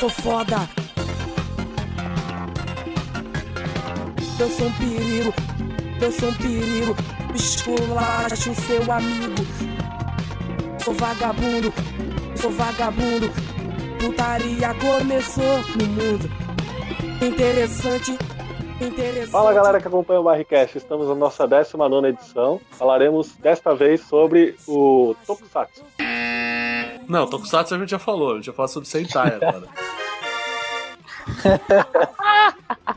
sou foda. Eu sou um perigo, eu sou um perigo. Esculacho seu amigo. Sou vagabundo, sou vagabundo. Putaria começou no mundo. Interessante, interessante. Fala galera que acompanha o Barricast, estamos na nossa 19 edição. Falaremos desta vez sobre o Tokusatsu. Não, Tokusatsu a gente já falou, a gente já falou sobre Sentai agora.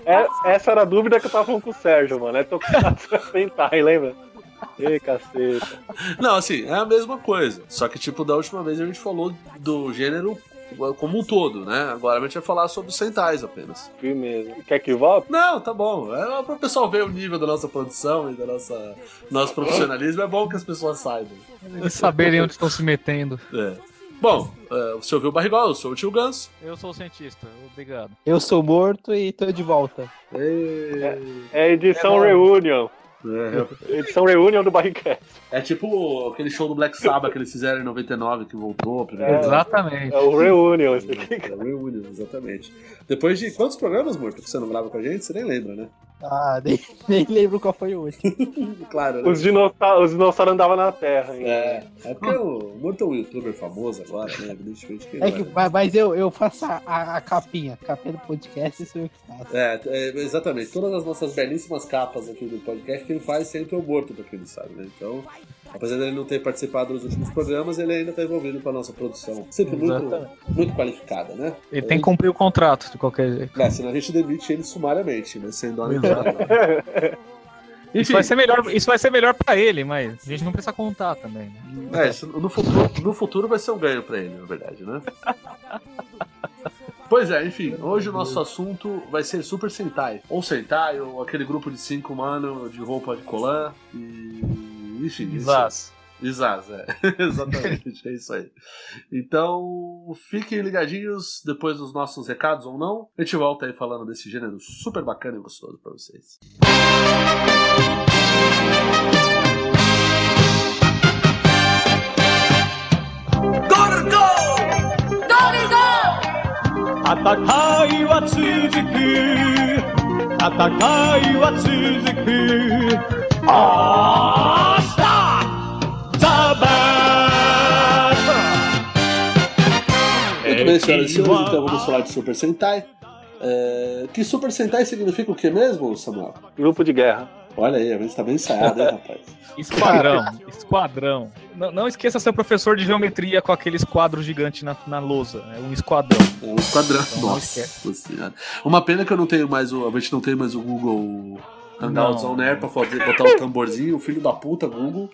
É, essa era a dúvida que eu tava falando com o Sérgio, mano. É Tokusatsu Sentai, lembra? Ê, caceta. Não, assim, é a mesma coisa. Só que, tipo, da última vez a gente falou do gênero como um todo, né? Agora a gente vai falar sobre os Sentais apenas. Firmeza. Quer que volte? Não, tá bom. É para o pessoal ver o nível da nossa produção e do nossa, nosso profissionalismo. É bom que as pessoas saibam. Eles saberem onde estão se metendo. É. Bom, uh, você ouviu o Barrigol, eu sou o tio Ganso. Eu sou o cientista, obrigado. Eu sou morto e tô de volta. É, é edição é Reunion. É. Edição Reunion do Barricast. É tipo aquele show do Black Sabbath que eles fizeram em 99, que voltou. É, exatamente. É o Reunion esse aqui. É o Reunion, exatamente. Depois de quantos programas, Morto, que você não grava com a gente? Você nem lembra, né? Ah, nem, nem lembro qual foi o último. claro, né? Os dinossauros, os dinossauros andavam na Terra. Hein? É, é porque o Morto é um youtuber famoso agora, né? Evidentemente que é que, mas, mas eu, eu faço a, a, capinha, a capinha do podcast, isso eu que faço. É, é, exatamente. Todas as nossas belíssimas capas aqui do podcast, quem faz sempre é o Morto, pra quem não sabe, né? Então, apesar dele não ter participado dos últimos programas, ele ainda está envolvido com a nossa produção. Sempre muito, muito qualificada, né? Ele tem que cumprir o contrato de qualquer jeito. É, senão a gente demite ele sumariamente, né? Sem dó nem Isso vai ser melhor, isso vai ser melhor para ele, mas a gente não precisa contar também. Né? É, no, futuro, no futuro vai ser um ganho para ele, na verdade, né? Pois é, enfim, hoje o nosso assunto vai ser Super Sentai. Ou Sentai, ou aquele grupo de cinco mano de roupa de colã. E. Enfim. Zaz. Isaz, é. Exatamente, é isso aí. Então, fiquem ligadinhos depois dos nossos recados ou não. A gente volta aí falando desse gênero super bacana e gostoso para vocês. Gotta go! Gotta go! 戦いは続く戦いは続く あー Muito bem, senhoras e senhores, então vamos falar de Super Sentai. É... Que Super Sentai significa o que mesmo, Samuel? Grupo de guerra. Olha aí, a gente tá bem ensaiado, hein, rapaz? Esquadrão, esquadrão. Não, não, esqueça seu professor de geometria com aqueles quadros gigantes na, na lousa. É um esquadrão. É um esquadrão. Então, Nossa. Uma pena que eu não tenho mais o. A gente não tem mais o Google Hangouts On Air pra fazer, botar o tamborzinho, o filho da puta, Google.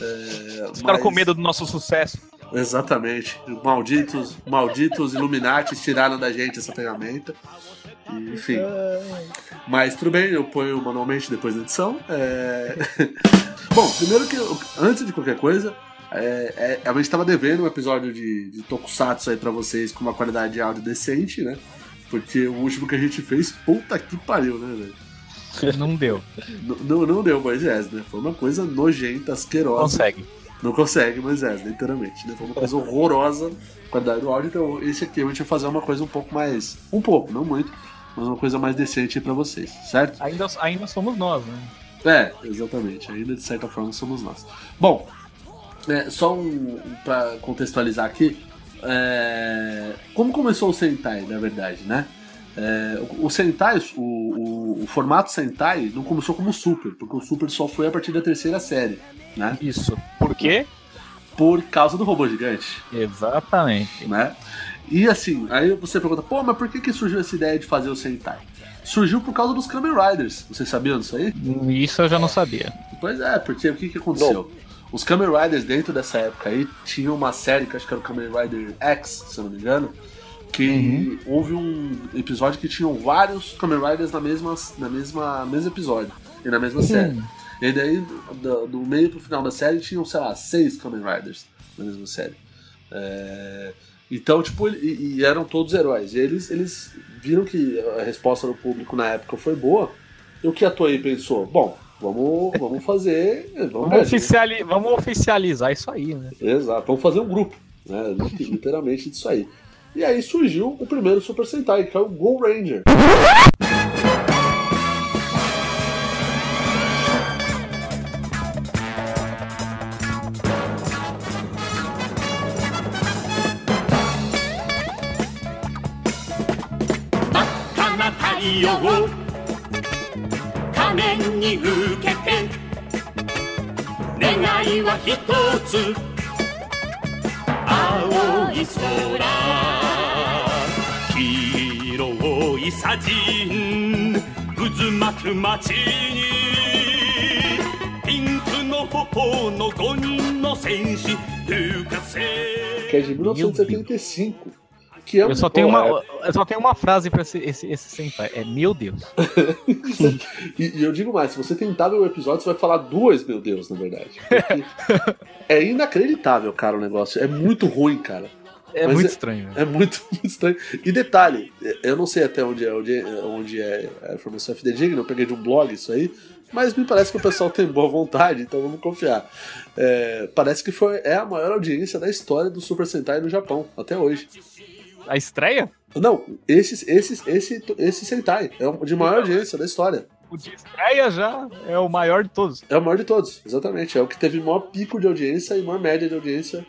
É, Os caras com medo do nosso sucesso. Exatamente. Malditos, malditos Illuminati tiraram da gente essa ferramenta. Enfim. Mas tudo bem, eu ponho manualmente depois da edição. É... Bom, primeiro que eu, antes de qualquer coisa, é, é, a gente estava devendo um episódio de, de Tokusatsu aí pra vocês com uma qualidade de áudio decente, né? Porque o último que a gente fez, puta que pariu, né, velho? Não deu. Não, não, não deu, Moisés, né? Foi uma coisa nojenta, asquerosa. Consegue. Não consegue, Moisés, literalmente. Né? Foi uma coisa horrorosa a qualidade do áudio. Então, esse aqui a gente vai fazer uma coisa um pouco mais. Um pouco, não muito, mas uma coisa mais decente para vocês, certo? Ainda, ainda somos nós, né? É, exatamente. Ainda de certa forma somos nós. Bom, é, só um, para contextualizar aqui. É, como começou o Sentai, na verdade, né? É, o, o Sentai, o, o, o, formato Sentai não começou como Super, porque o Super só foi a partir da terceira série, né? Isso. Por quê? Por causa do robô gigante. Exatamente. Né? E assim, aí você pergunta, pô, mas por que, que surgiu essa ideia de fazer o Sentai? Surgiu por causa dos Kamen Riders. Vocês sabiam disso aí? Isso eu já não sabia. Pois é, porque o que, que aconteceu? Não. Os Kamen Riders dentro dessa época aí tinham uma série que acho que era o Kamen Rider X, se eu não me engano, que uhum. houve um episódio que tinham vários Kamen Riders na mesma, na mesma mesmo episódio e na mesma série. E daí, do, do, meio pro final da série, tinham, sei lá, seis Kamen Riders na mesma série. É... Então, tipo, e, e, eram todos heróis. E eles, eles viram que a resposta do público na época foi boa. E o que a Toei pensou? Bom, vamos, vamos fazer. Vamos, vamos, oficiali vamos oficializar isso aí, né? Exato, vamos fazer um grupo, né? Literalmente disso aí. E aí surgiu o primeiro Super Sentai, que é o Go Ranger. Que é de 1975. Que é um Eu só tenho uma, eu só tenho uma frase pra esse, esse, esse senpai. É meu Deus. E, e eu digo mais, se você tentar ver o episódio, você vai falar duas, meu Deus, na verdade. Porque é inacreditável, cara, o negócio. É muito ruim, cara. É Mas muito é- estranho. né? É muito, muito estranho. E detalhe, eu não sei até onde é, onde é, onde é a informação fidedigna, eu peguei de um blog isso aí, mas me parece que o pessoal tem boa vontade, então vamos confiar. É, parece que foi, é a maior audiência da história do Super Sentai no Japão, até hoje. A estreia? Não, esse, esse, esse, esse Sentai é o de maior audiência da história. O de estreia já é o maior de todos. É o maior de todos, exatamente. É o que teve maior pico de audiência e maior média de audiência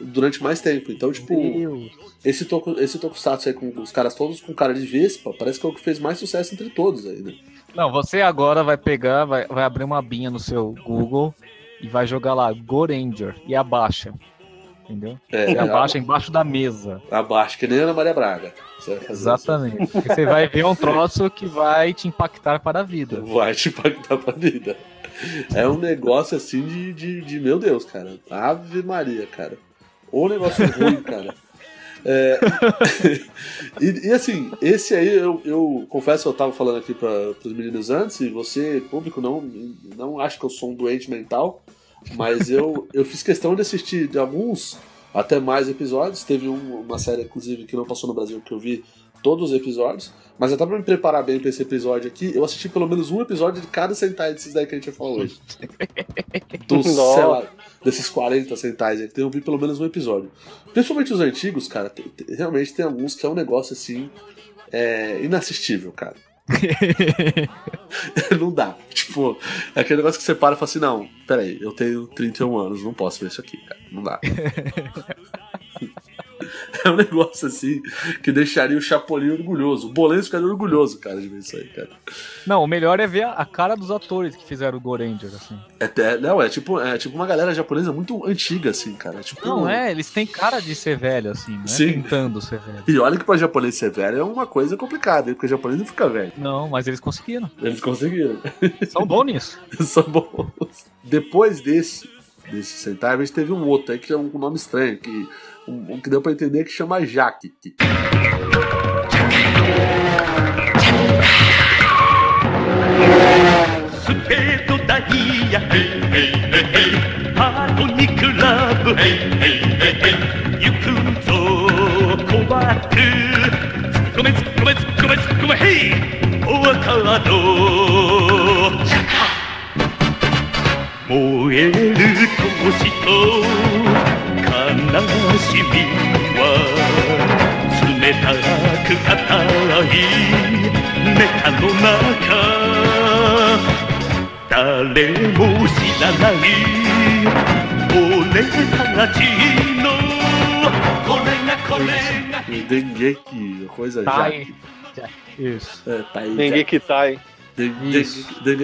durante mais tempo. Então, tipo, Deus. esse, toku, esse Tokusatsu aí com os caras todos com cara de Vespa, parece que é o que fez mais sucesso entre todos aí, né? Não, você agora vai pegar, vai, vai abrir uma abinha no seu Google e vai jogar lá Goranger e abaixa. Entendeu? É, E abaixa embaixo da mesa. abaixo, que nem Ana Maria Braga. Você vai fazer Exatamente. Porque você vai ver um troço que vai te impactar para a vida. isso. Vai te impactar pra vida. É um negócio assim de, de, de meu Deus, cara. Ave Maria, cara. Ou negócio ruim, cara. É, e, e, assim, esse aí eu, eu confesso eu tava falando aqui para os meninos antes, e você, público, não, não acha que eu sou um doente mental, mas eu, eu fiz questão de assistir de alguns até mais episódios. Teve um- uma série, inclusive, que não passou no Brasil, que eu vi todos os episódios. Mas até pra me preparar bem pra esse episódio aqui, eu assisti pelo menos um episódio de cada Sentai desses daí que a gente falar hoje. Nossa. sei lá, desses 40 Sentais aí, eu vi pelo menos um episódio. Principalmente os antigos, cara, tem- tem- realmente tem alguns que é um negócio assim. É, inassistível, cara. não dá. Tipo, é aquele negócio que você para e fala assim: não, peraí, eu tenho 31 anos, não posso ver isso aqui, cara. Não dá. É um negócio assim que deixaria o Chapolin orgulhoso. O Bolenzo ficaria orgulhoso, cara, de ver isso aí, cara. Não, o melhor é ver a, cara dos atores que fizeram o Goranger, assim. É, é- não, é tipo, é tipo uma galera japonesa muito antiga, assim, cara. É tipo, Não, é, eles têm cara de ser velho, assim, né? Sim. Tentando ser velho. E olha que pra japonês ser velho é uma coisa complicada, porque japonês não fica velho. Não, mas eles conseguiram. Eles conseguiram. São bons nisso. São bons. Depois desse, desse a gente teve um outro aí que é um nome estranho, que, um, que deu pra entender que chama Jaque. que- としと悲しみは冷たく硬いメタの中誰も知らない俺たちのこれがこれが que coisa já. Tá Isso. É, tá aí, Dengeki tá,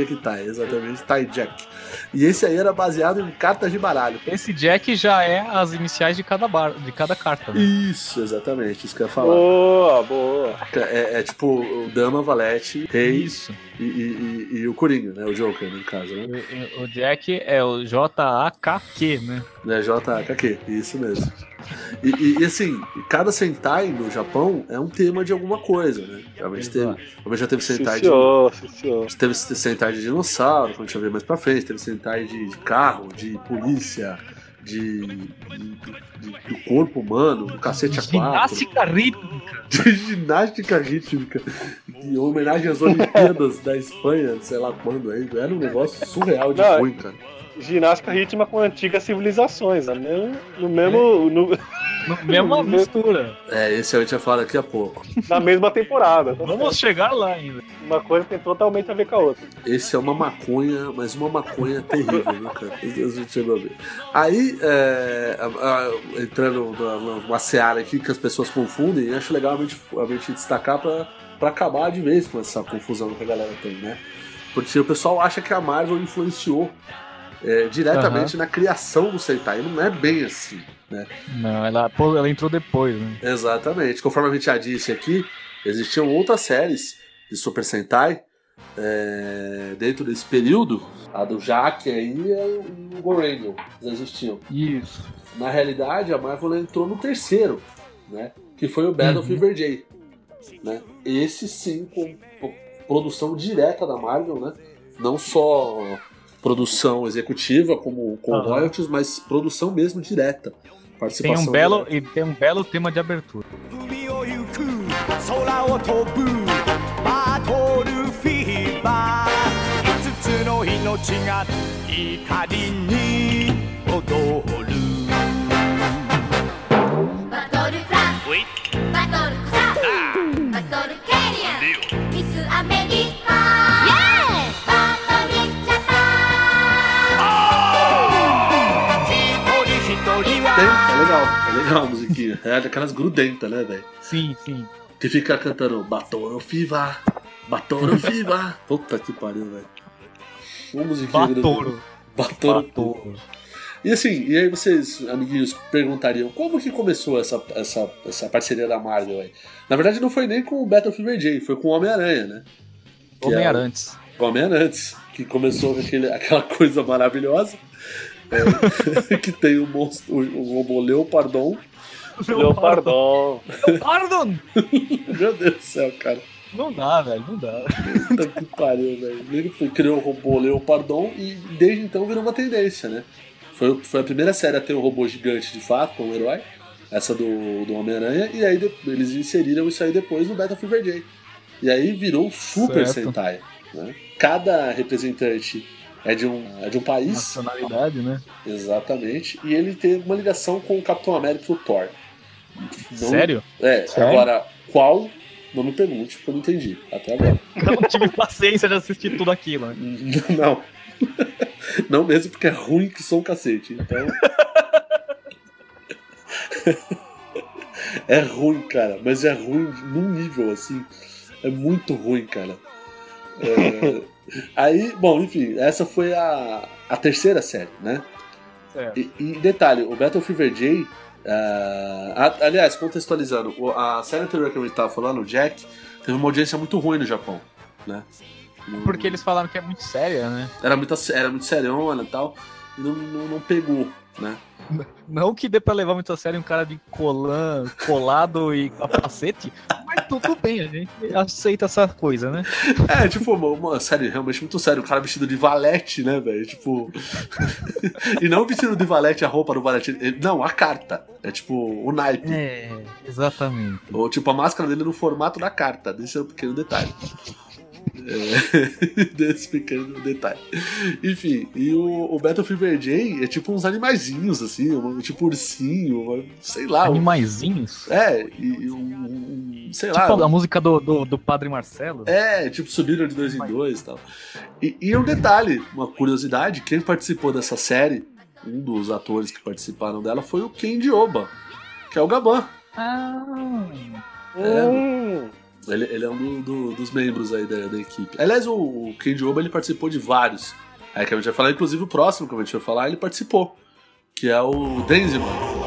que tá, exatamente. Tá tai Jack. E esse aí era baseado em cartas de baralho. Esse Jack já é as iniciais de cada, bar, de cada carta. Né? Isso, exatamente, isso que eu ia falar. Boa, boa. É, é tipo o Dama, Valete, Rei Isso. e, e- e- e o Coringa, né? O Joker, no caso, né? O, o- o Jack é o J-A-K-Q, né? né? JKQ, isso mesmo. E, e- e, assim, cada Sentai no Japão é um tema de alguma coisa, né? Realmente teve, Exato. realmente já teve Sentai de. senhor. Teve Sentai de dinossauro, quando a gente vai ver mais pra frente, teve Sentai de, de carro, de polícia, de, de- de- do corpo humano, do cacete a quatro. Ginástica rítmica. de ginástica rítmica, em homenagem às Olimpíadas da Espanha, sei lá quando aí. Era um negócio surreal de Não, ruim, cara. Ginástica rítmica com antigas civilizações, né? No, no mesmo. no- No- Mesma mistura. É, esse a gente vai falar daqui a pouco. na mesma temporada. tá Vamos chegar lá ainda. certo? Uma coisa tem totalmente a ver com a outra. Esse é uma maconha, mas uma maconha terrível, né, cara? Meu Deus, a gente chegou a ver. Aí, é, a- a- entrando numa, numa seara aqui que as pessoas confundem, acho legal a gente, a gente destacar pra, pra acabar de vez com essa confusão que a galera tem, né? Porque o pessoal acha que a Marvel influenciou é, diretamente na criação do Sentai. Não é bem assim, né? Não, ela, ela entrou depois, né? Exatamente. Conforme a gente já disse aqui, existiam outras séries de Super Sentai é, dentro desse período. A do Jaque aí é o Gorengo, eles existiam. Isso. Na realidade, a Marvel entrou no terceiro, né? Que foi o Battle Uhum. Fever J. Né? Esse sim, com com produção direta da Marvel, né? Não só produção executiva, como com Aham. royalties, mas produção mesmo direta. Tem Participação um belo direta. e tem um belo tema de abertura. 海を行く空を飛ぶバトルフィーバー五つの命が怒りに踊るバトルフランバトルコサバトルケニアンミスアメリカ legal, a musiquinha. É daquelas grudentas, né, velho? Sim, sim. Que fica cantando Batoro Fiva, Batoro Fiva. Puta que pariu, velho. Uma musiquinha Batoro. Batoro. Batoro. E assim, e aí vocês, amiguinhos, perguntariam como que começou essa, essa, essa parceria da Marvel aí? Na verdade, não foi nem com o Battlefield J, foi com o Homem-Aranha, né? Que é o- com Homem-Arantes, que começou com aquele, aquela coisa maravilhosa. É, que tem o monstro, o, o robô Leopardon. Leopardon. Pardon! Meu Deus do céu, cara. Não dá, velho, não dá. Puta que pariu, velho. Ele criou o robô Leopardon e desde então virou uma tendência, né? Foi, foi a primeira série a ter um robô gigante de fato, como herói. Essa do, do Homem-Aranha. E aí de- eles inseriram isso aí depois no Battlefield J. E aí virou o Super Certo. Sentai. Né? Cada representante é de um, é de um país. Nacionalidade, né? Exatamente. E ele tem uma ligação com o Capitão América e o Thor. Não- Sério? É, Sério? agora, qual? Não me pergunte, porque eu não entendi. Até agora. Eu não tive paciência de assistir tudo aquilo, né? Não. Não mesmo porque é ruim que sou um cacete. Então. é ruim, cara. Mas é ruim num nível assim. É muito ruim, cara. É, Aí, bom, enfim, essa foi a, a terceira série, né? Certo. E, e detalhe, o Battle Fever J. a- aliás, contextualizando, a série anterior que a gente tava falando, o Jack, teve uma audiência muito ruim no Japão, né? No- Porque eles falaram que é muito séria, né? era muito, era muito seriona e tal, e não, não, não pegou, né? Não que dê pra levar muito a sério um cara de colã, colado e capacete, mas tudo bem, a gente aceita essa coisa, né? É, tipo, uma, uma série realmente muito séria, um cara vestido de valete, né, velho? Tipo. e não vestido de valete a roupa do valete, não, a carta. É tipo o naipe. É, exatamente. Ou tipo a máscara dele no formato da carta, desse é um pequeno detalhe. É, desse pequeno detalhe. Enfim, e o, o Battle Fever J é tipo uns animaizinhos, assim, um, tipo ursinho, uma- sei lá. um- Animaizinhos. é, e e um, um- sei lá. Tipo a música do, do, do Padre Marcelo. É, tipo, subiram de dois em dois e tal. E, e um detalhe, uma curiosidade, quem participou dessa série, um dos atores que participaram dela, foi o Ken Dioba, que é o Gaban. Ah, É. Ele, ele é um do- do- dos membros aí da, da equipe. Aliás, o, o Ken Dioba, ele participou de vários. É que a gente vai falar, inclusive o próximo que a gente vai falar, ele participou. Que é o Denziman.「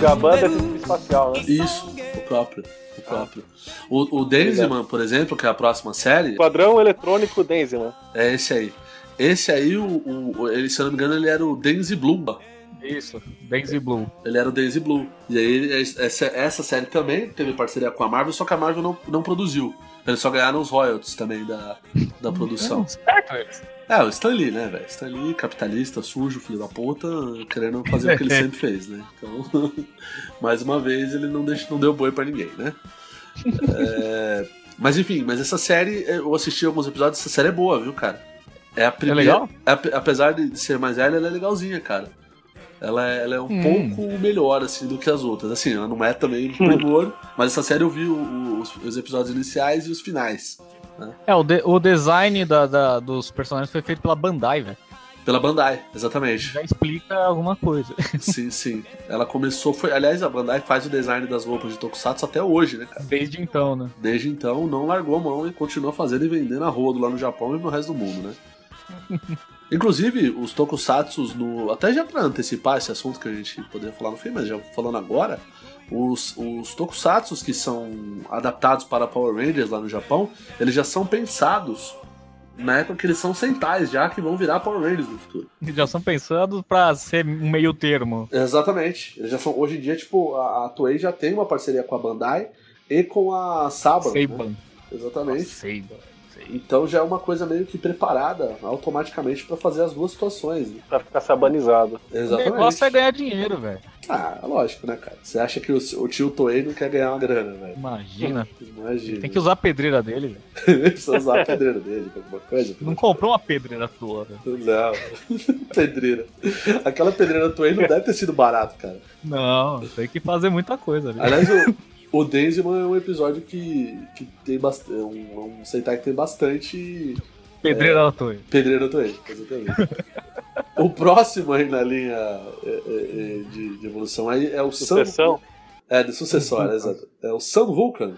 Gaban で deve る ser espacial, né? Isso, o próprio. O próprio. O, o Denziman, por exemplo, que é a próxima série, Quadrão Eletrônico Denziman. É esse aí. Esse aí, o, o- ele, se eu não me engano, ele era o Denzi Blumba, Isso, Daisy Blue. Ele era o Daisy Blue. E aí essa, essa série também teve parceria com a Marvel, só que a Marvel não, não produziu. Eles só ganharam os royalties também da, da produção. Esperto eles. É, o Stan Lee, né, velho? Stan Lee, capitalista, sujo, filho da puta, querendo fazer o que ele sempre fez, né? Então, mais uma vez, ele não, deixa, não deu boi pra ninguém, né? É, mas enfim, mas essa série, eu assisti alguns episódios, essa série é boa, viu, cara? É a primeira. legal? ape- apesar de ser mais velha, ela é legalzinha, cara. Ela é, ela é um Hum. pouco melhor, assim, do que as outras. Assim, ela não é também um primor, mas essa série eu vi o- o- os, os episódios iniciais e os finais. É, o, de- o design da- da- dos personagens foi feito pela Bandai, velho. Pela Bandai, exatamente. Já explica alguma coisa. Sim, sim. Ela começou, foi, aliás, a Bandai faz o design das roupas de Tokusatsu até hoje, né, cara? Desde então, né? Desde então, não largou a mão e continua fazendo e vendendo a rodo lá no Japão e no resto do mundo, né? Inclusive, os Tokusatsus, no, até já pra antecipar esse assunto que a gente poderia falar no filme, mas já falando agora, os, os Tokusatsus que são adaptados para Power Rangers lá no Japão, eles já são pensados na época que eles são Sentais já, que vão virar Power Rangers no futuro. Já são pensados pra ser um meio termo. Exatamente. Eles já são, hoje em dia, tipo, a, a Toei já tem uma parceria com a Bandai e com a Saban. né? Seiban. Exatamente. Seiban. Então já é uma coisa meio que preparada automaticamente pra fazer as duas situações. né? Pra ficar sabanizado. O Exatamente. negócio é ganhar dinheiro, velho. Ah, lógico, né, cara? Você acha que o, o tio Toei não quer ganhar uma grana, velho? Imagina. Imagina. Tem que usar a pedreira dele, velho. Precisa usar a pedreira dele pra alguma coisa. Não comprou uma pedreira tua, velho. Não. pedreira. Aquela pedreira Toei não deve ter sido barato, cara. Não, tem que fazer muita coisa ali. Aliás, o, o Denziman é um episódio que, que tem bastante. É um, um Sentai que tem bastante Pedreira da tua. pedreira Toei, exatamente. o próximo aí na linha é, é, é, de, de evolução aí é o Sun. Sucessão. É, de sucessório, exato. É o Sun Vulcan.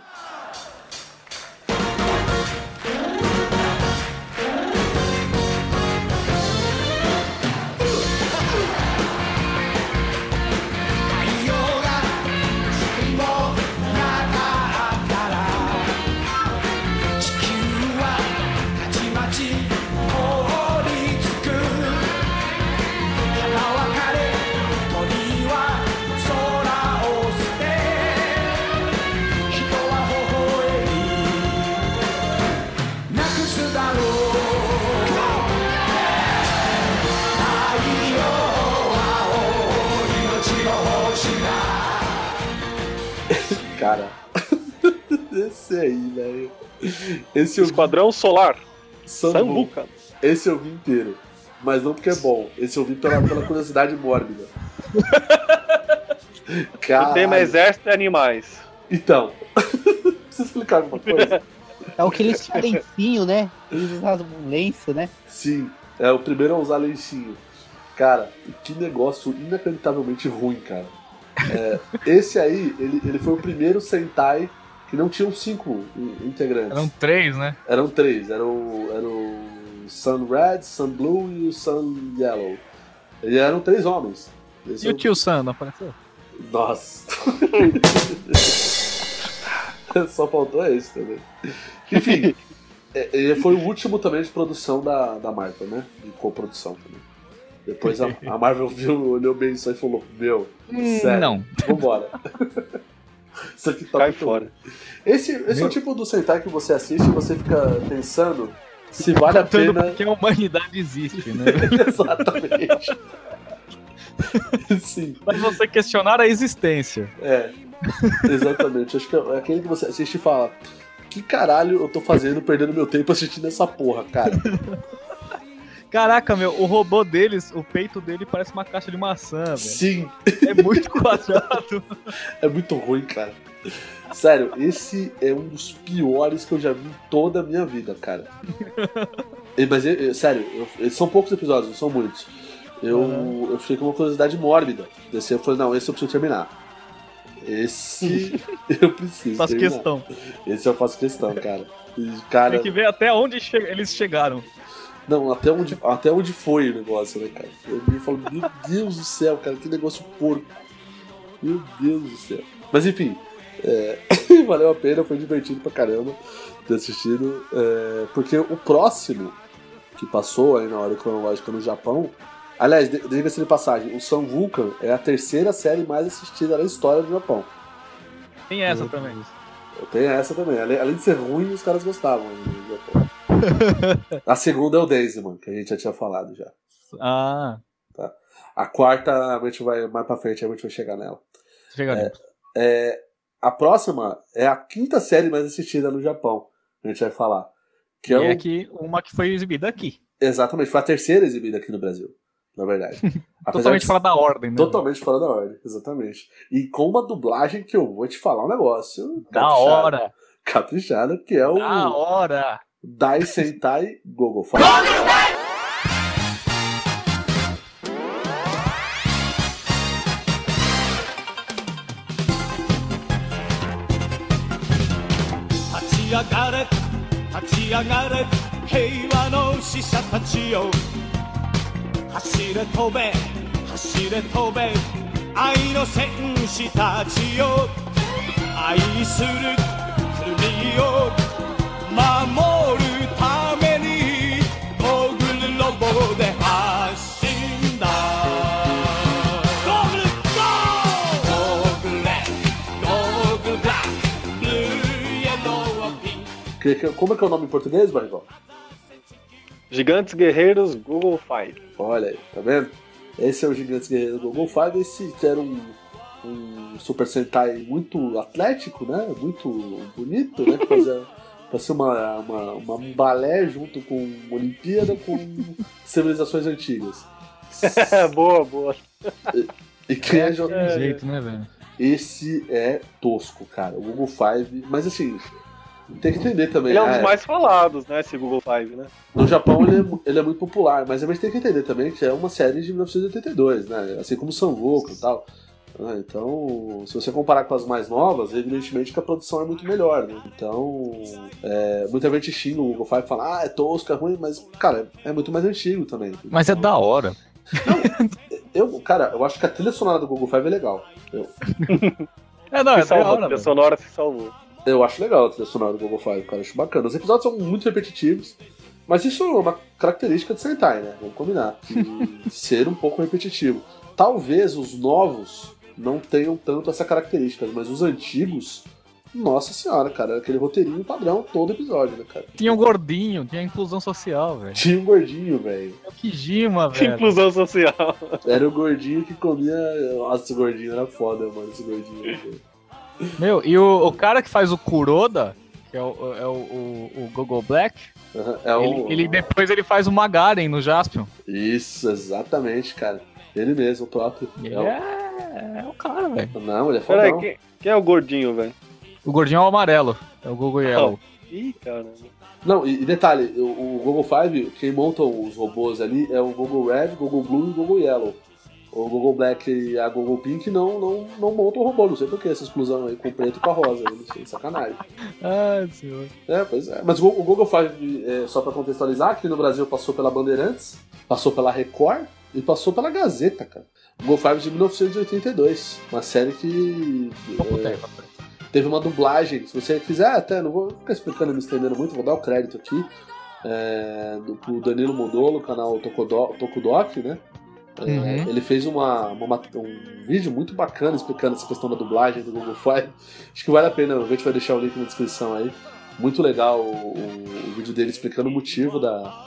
Cara. Esse aí, velho. Esse eu vi. Esquadrão Solar. Sambuca. Esse eu vi inteiro. Mas não porque é bom. Esse eu vi pela, pela curiosidade mórbida. O Cara. tema é Exército e Animais. Então. Precisa explicar alguma coisa? É o que eles tinham lencinho, né? Eles usavam um lenço, né? Sim. É o primeiro a usar lencinho. Cara, que negócio inacreditavelmente ruim, cara. É, esse aí, ele, ele foi o primeiro Sentai que não tinham cinco in- integrantes. Eram três, né? Eram três. Era o, era o Sun Red, Sun Blue e o Sun Yellow. E eram três homens. Esse E é o tio Sam não apareceu? Nossa. Só faltou esse também. Enfim, é, ele foi o último também de produção da, da Marvel, né? De coprodução também. Depois a, a Marvel viu, olhou bem isso aí e falou: Meu, sério, Não. vambora. isso aqui tá Cai muito fora. Esse, esse é o tipo do Sentai que você assiste e você fica pensando se vale a pena. porque a humanidade existe, né? Exatamente. Sim. Mas você questionar a existência. É, exatamente. Acho que é aquele que você assiste e fala: Que caralho eu tô fazendo perdendo meu tempo assistindo essa porra, cara? Caraca, meu, o robô deles, o peito dele parece uma caixa de maçã, velho. Sim, É muito quadrado. é muito ruim, cara. Sério, esse é um dos piores que eu já vi em toda a minha vida, cara. Mas, eu- eu- sério, eu- são poucos episódios, não são muitos. Eu, eu fiquei com uma curiosidade mórbida. Desse eu falei, não, esse eu preciso terminar. Esse eu preciso Faço terminar. questão. Esse eu faço questão, cara. E, cara, Tem que ver até onde che- eles chegaram. Não, até onde, até onde foi o negócio, né, cara? Eu me falo, meu Deus do céu, cara, que negócio porco. Meu Deus do céu. Mas enfim, é, valeu a pena, foi divertido pra caramba ter assistido. é, porque o próximo que passou aí na hora cronológica no Japão Aliás, de- diga-se de passagem, o Sun Vulcan é a terceira série mais assistida na história do Japão. Tem essa também. Tem essa também. Além, além de ser ruim, os caras gostavam do Japão. a segunda é o Daisy, que a gente já tinha falado já. Ah, A quarta, a gente vai mais pra frente, a gente vai chegar nela. chega É. É, a próxima é a quinta série mais assistida no Japão. A gente vai falar. Que E é, o- é que uma que foi exibida aqui. Exatamente, foi a terceira exibida aqui no Brasil, na verdade. Totalmente de- fora da ordem, né? Totalmente fora da ordem, exatamente. E com uma dublagem que eu vou te falar um negócio. Da caprichado. hora. Caprichado, que é o Da hora. Dai Sentai Gogo Fight.「立ち上がれ立ち上がれ平和の使者たちよ」「走れ飛べ走れ飛べ愛の戦士たちよ」「愛する国を守る como é que é o nome em português, Barrigol? Gigantes Guerreiros Google Fight. Olha aí, tá vendo? Esse é o Gigantes Guerreiros Gogo Fight. Esse era um, um Super Sentai muito atlético, né? Muito bonito, né? Que fazia, fazia uma, uma, uma- um balé junto com Olimpíada com civilizações antigas. boa, boa. E quem é, Tem jeito, né, velho? Esse é tosco, cara. O Google Five. Mas assim, tem que entender também. Ele é um dos mais falados, né? Esse Google Five, né? No Japão ele é, ele é muito popular, mas a gente tem que entender também que é uma série de 1982, né? Assim como São Goku e tal. Ah, Então, se você comparar com as mais novas, evidentemente que a produção é muito melhor, né? Então, é, muita gente xinga o Google Five e fala, ah, é tosco, é ruim, mas, cara, é muito mais antigo também. Mas é da hora. Eu, cara, eu acho que a trilha sonora do Google Five é legal. Eu, É, não, é da salvou, a hora. trilha sonora se salvou. Eu acho legal a trilha sonora do Google Five, cara, eu acho bacana. Os episódios são muito repetitivos, mas isso é uma característica de Sentai, né? Vamos combinar. De ser um pouco repetitivo. Talvez os novos não tenham tanto essa característica, mas os antigos, nossa senhora, cara, era aquele roteirinho padrão todo episódio, né, cara? Tinha o gordinho, tinha a inclusão social, velho. Tinha um gordinho, velho. É o Kijima, Que velho. inclusão social. Era o gordinho que comia. Nossa, esse gordinho era foda, mano, esse gordinho. Meu, e o, o cara que faz o Kuroda, que é o, é o, o, o Google Black, É o... ele, ele- depois ele faz o Magaren no Jaspion. Isso, exatamente, cara. Ele mesmo, o próprio. Ele É o- é, é o cara, velho. Não, ele é Peraí, fodão. quem, quem é o gordinho, velho? O gordinho é o amarelo. É o Google Yellow. Ih, caramba. Não, e, e detalhe, o, o Google Five, quem monta os robôs ali é o Google Red, Google Blue e o Google Yellow. O Google Black e a Google Pink não, não, não montam o robô, não sei por que essa exclusão aí com o preto e com a rosa, não sei, sacanagem. Ai, senhor. É, pois é. Mas o, Google Five, é, só pra contextualizar, aqui no Brasil passou pela Bandeirantes, passou pela Record e passou pela Gazeta, cara. Google Five de 1982, uma série que Pouco é, tempo. teve uma dublagem. Se você quiser, até não vou ficar explicando me estendendo muito, vou dar o crédito aqui. É, do, pro Danilo Modolo, canal Tokudoc, né? É, Uhum. Ele fez uma, uma- um vídeo muito bacana explicando essa questão da dublagem do Google Five. Acho que vale a pena, a gente vai deixar o link na descrição aí. Muito legal o, o- o vídeo dele explicando o motivo da,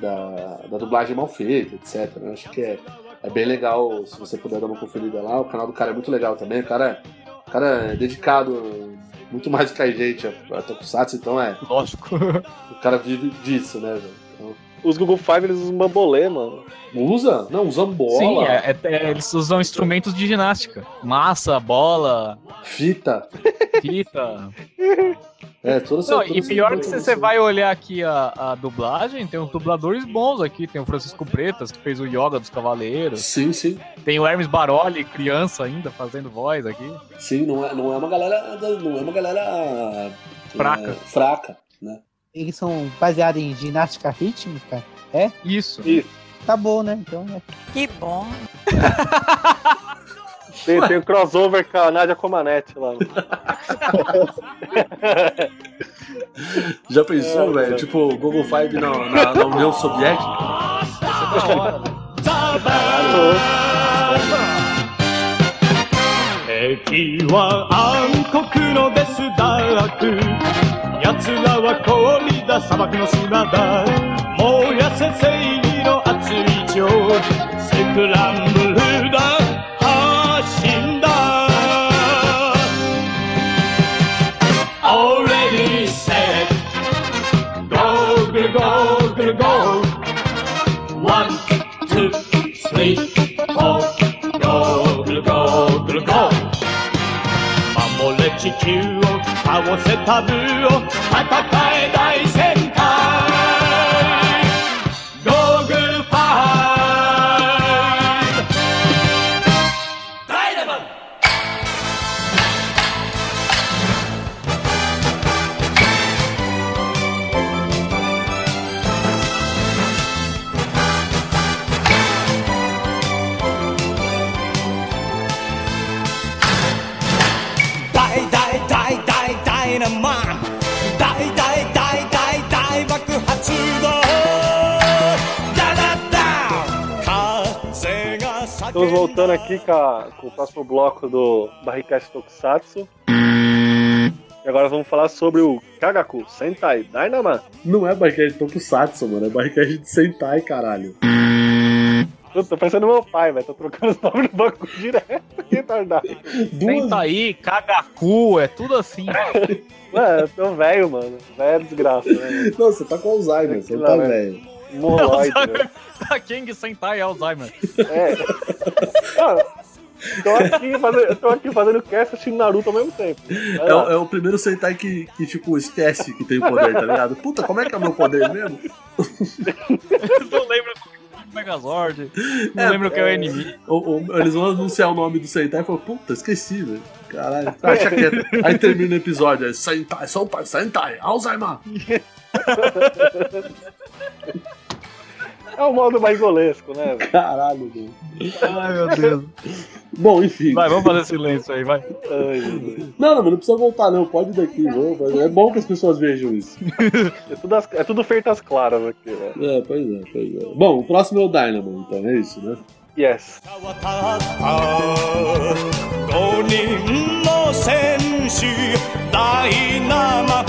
da, da dublagem mal feita, etc. né? Acho que é, é bem legal se você puder dar uma conferida lá. O canal do cara é muito legal também. O cara, o cara é dedicado muito mais do que a gente a, a Tokusatsu, então é. Lógico. O cara vive disso, né, velho? Então, Os Google Five, eles usam bambolê, mano. usa? Não, usa bola, Sim, é- é- é- eles usam instrumentos de ginástica. Massa, bola, fita. fita. É, toda essa Não, toda e essa pior que você assim. vai olhar aqui a, a dublagem, tem uns dubladores bons aqui. Tem o Francisco Pretas, que fez o Yoga dos Cavaleiros. Sim, sim. Tem o Hermes Baroli, criança ainda, fazendo voz aqui. Sim, não é, não é uma galera. Não é uma galera. Fraca. é, fraca, né? Eles são baseados em ginástica rítmica? Isso. Isso. Tá bom, né? Então, é. Que bom. Tem, tem o crossover com a Nadia Comaneci lá. Já pensou, É, velho? é. Tipo, o Google Five na, na, na União Soviética? Da hora, né? 敵は暗黒のデスダーク 奴らは氷だ砂漠の砂だ燃やせ正義の熱い情セクランブルだ発信だ Already said Go, go, go, go, go One, two, three, four Go, go, go, go, go 守れ地球を倒せタブーを戦え大戦。Estamos voltando aqui com, a- com o próximo bloco do Barricast Tokusatsu. E agora vamos falar sobre o Kagaku Sentai Dynaman. Não é barricade de Tokusatsu, mano. É barricade de Sentai, caralho. Eu tô pensando no meu pai, velho. Tô trocando os nomes do banco direto. Que retardado. Senta aí, cagacu, é tudo assim. Mano, eu tô velho, mano. Velho é desgraça, né? Não, você tá com Alzheimer, você não tá Lá, velho. Moloide, velho. Tá King Sentai Alzheimer. É. Mano, tô aqui, fazendo, eu tô aqui fazendo cast assistindo Naruto ao mesmo tempo. É, o- é o primeiro Sentai que, que, tipo, esquece que tem poder, tá ligado? Puta, como é que é o meu poder mesmo? não lembro Megazord. Não É, lembro que é o inimigo. Ou, ou eles vão anunciar o nome do Sentai e falam, puta, esqueci, velho. Caralho, acha quieto. Aí termina o episódio, é Sentai, Sentai, Sentai, Alzheimer. É o modo baigolesco, né? velho? Caralho, velho. Ai, meu Deus. Bom, enfim. Vai, vamos fazer silêncio aí, vai. Ai, Jesus. Não, não, mas não precisa voltar, não. Pode ir daqui, vamos. É bom que as pessoas vejam isso. É tudo, as- é tudo feito às claras aqui, velho. É, pois é, pois é. Bom, o próximo é o Dynamo, então, é isso, né? Yes. 5人の戦士ダイナマン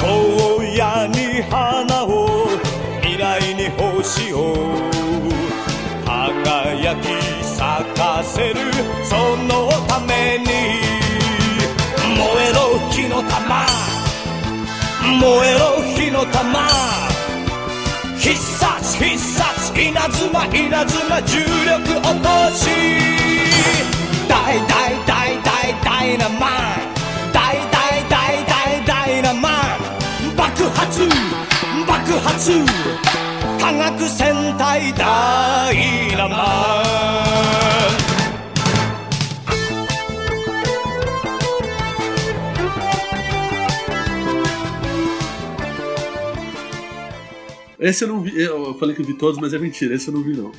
荒野に花を未来に 星を輝き咲かせるそのために燃えろ火の玉。燃えろ火の玉。必殺必殺稲妻稲妻重力落とし。大大大大ダイナマン大大大大ダイナマン爆発。爆発。科学戦隊ダイナマン Esse eu não vi. Eu falei que eu vi todos, mas é mentira. Esse eu não vi, não.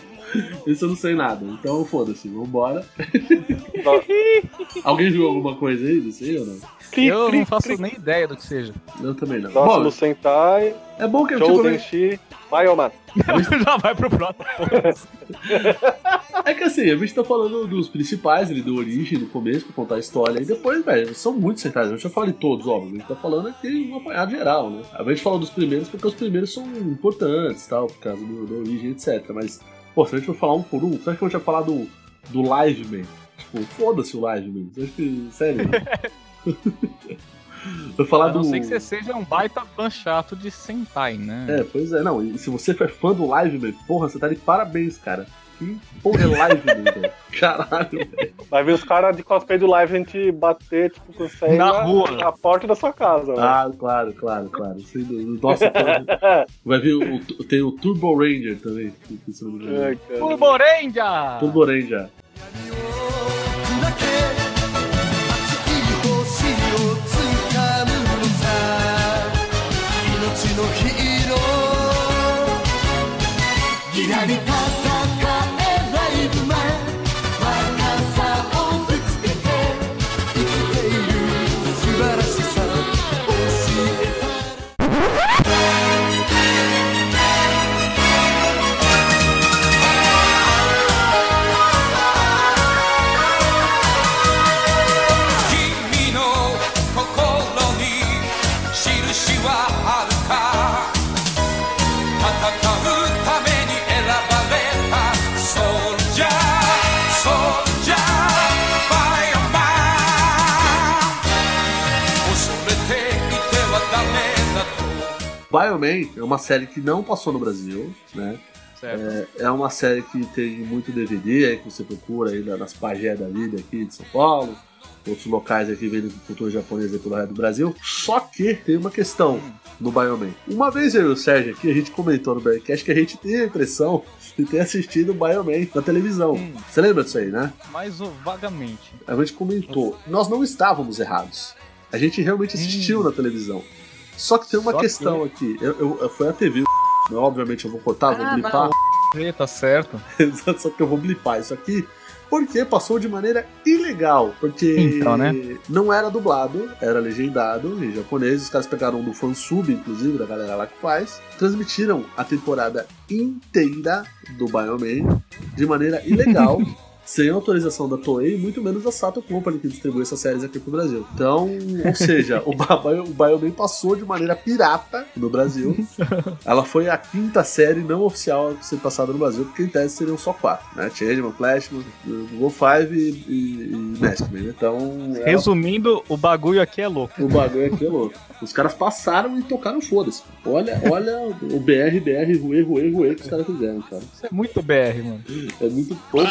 Esse eu não sei nada. Então foda-se, vambora. Alguém viu alguma coisa aí disso aí ou não? Eu não faço nem ideia do que seja. Eu também não. Próximo Bom, Sentai, é bom que tipo, Shoudenshi, Bioman. Já vai pro próximo. É que assim, a gente tá falando dos principais, ele deu origem no começo pra contar a história, e depois, velho, são muitos centais. Eu já falei todos, óbvio, a gente tá falando aqui um apanhado geral, né? A gente fala dos primeiros porque os primeiros são importantes, tal, por causa do, da origem, etc. Mas, pô, se a gente for falar um por um, você acha que eu já falar do, do Live Man? Tipo, foda-se o Live Man. Você acha que. Sério? Vou falar A não do. ser que você seja um baita fã chato de Sentai, né? É, pois é, não, e se você for fã do Live Man, porra, você tá de parabéns, cara. Que porra é Live velho? Caralho, velho. Vai ver os caras de cosplay do live a gente bater, tipo, com você Na rua. na porta da sua casa, velho. Ah, claro, claro, claro. Nossa, cara. vai vir o, o- tem o Turbo Ranger também. que- que cara. Turbo Ranger! Turbo Ranger. Bioman é uma série que não passou no Brasil, né? Certo. É uma série que tem muito DVD aí que você procura aí nas pagés da vida aqui de São Paulo, outros locais aqui vendo cultura japonesa pelo resto do Brasil. Só que tem uma questão no Bioman. Uma vez eu e o Sérgio aqui, a gente comentou no Bearcast que a gente tem a impressão de ter assistido o Bioman na televisão. Hum. Você lembra disso aí, né? Mais ou- vagamente. A gente comentou. Nós não estávamos errados. A gente realmente assistiu Hum. na televisão. Só que tem uma Só questão aqui. Eu, eu- eu- foi a TV. Obviamente eu vou cortar, vou Ah, blipar. Vê, Tá certo. Só que eu vou blipar isso aqui. Porque passou de maneira ilegal. Porque Então, né? não era dublado, era legendado em japonês. Os caras pegaram do fansub, inclusive, da galera lá que faz. Transmitiram a temporada inteira do Bioman de maneira ilegal. Sem autorização da Toei, muito menos da Sato Company, que distribui essas séries aqui pro Brasil. Então, ou seja, o, Bio- o Bioman passou de maneira pirata no Brasil. Ela foi a quinta série não oficial a ser passada no Brasil, porque em tese seriam só quatro, né? Changeman, Flashman, Google Five e, e, e Maskman, né? Então, ela- Resumindo, o bagulho aqui é louco. o bagulho aqui é louco. Os caras passaram e tocaram foda-se. Olha, olha o BR, BR, Rue, Rue, Rue que os caras fizeram, cara. Isso é muito BR, mano. É muito pouco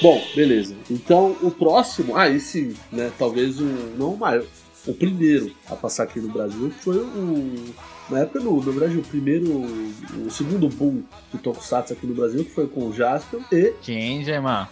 Bom, beleza. Então, o próximo, aí sim, né? Talvez o. Não o maior. O primeiro a passar aqui no Brasil foi o. Na época, no, na verdade, o primeiro. O segundo boom de Tokusatsu aqui no Brasil, que foi com o Jasper e. Change, mano.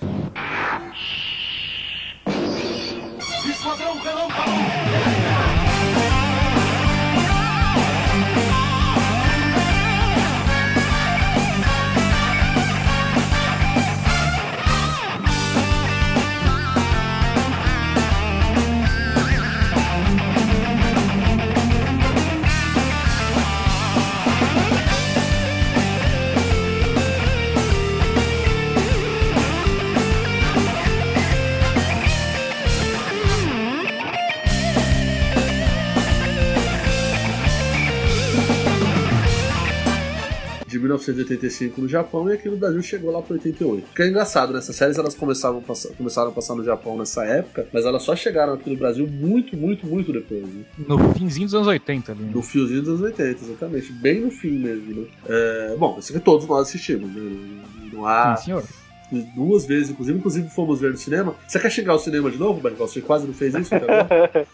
De 1985 no Japão e aqui no Brasil chegou lá para 88. Que é engraçado, né? Essas séries elas começaram a, passar, começaram a passar no Japão nessa época, mas elas só chegaram aqui no Brasil muito, muito, muito depois. Né? No finzinho dos anos 80 ali. né? No fiozinho dos anos 80, exatamente. Bem no fim mesmo, né? É, bom, isso que todos nós assistimos, né? Não há. Sim, senhor. Duas vezes, inclusive, inclusive fomos ver no cinema. Você quer chegar ao cinema de novo, Barricol? Você quase não fez isso até agora?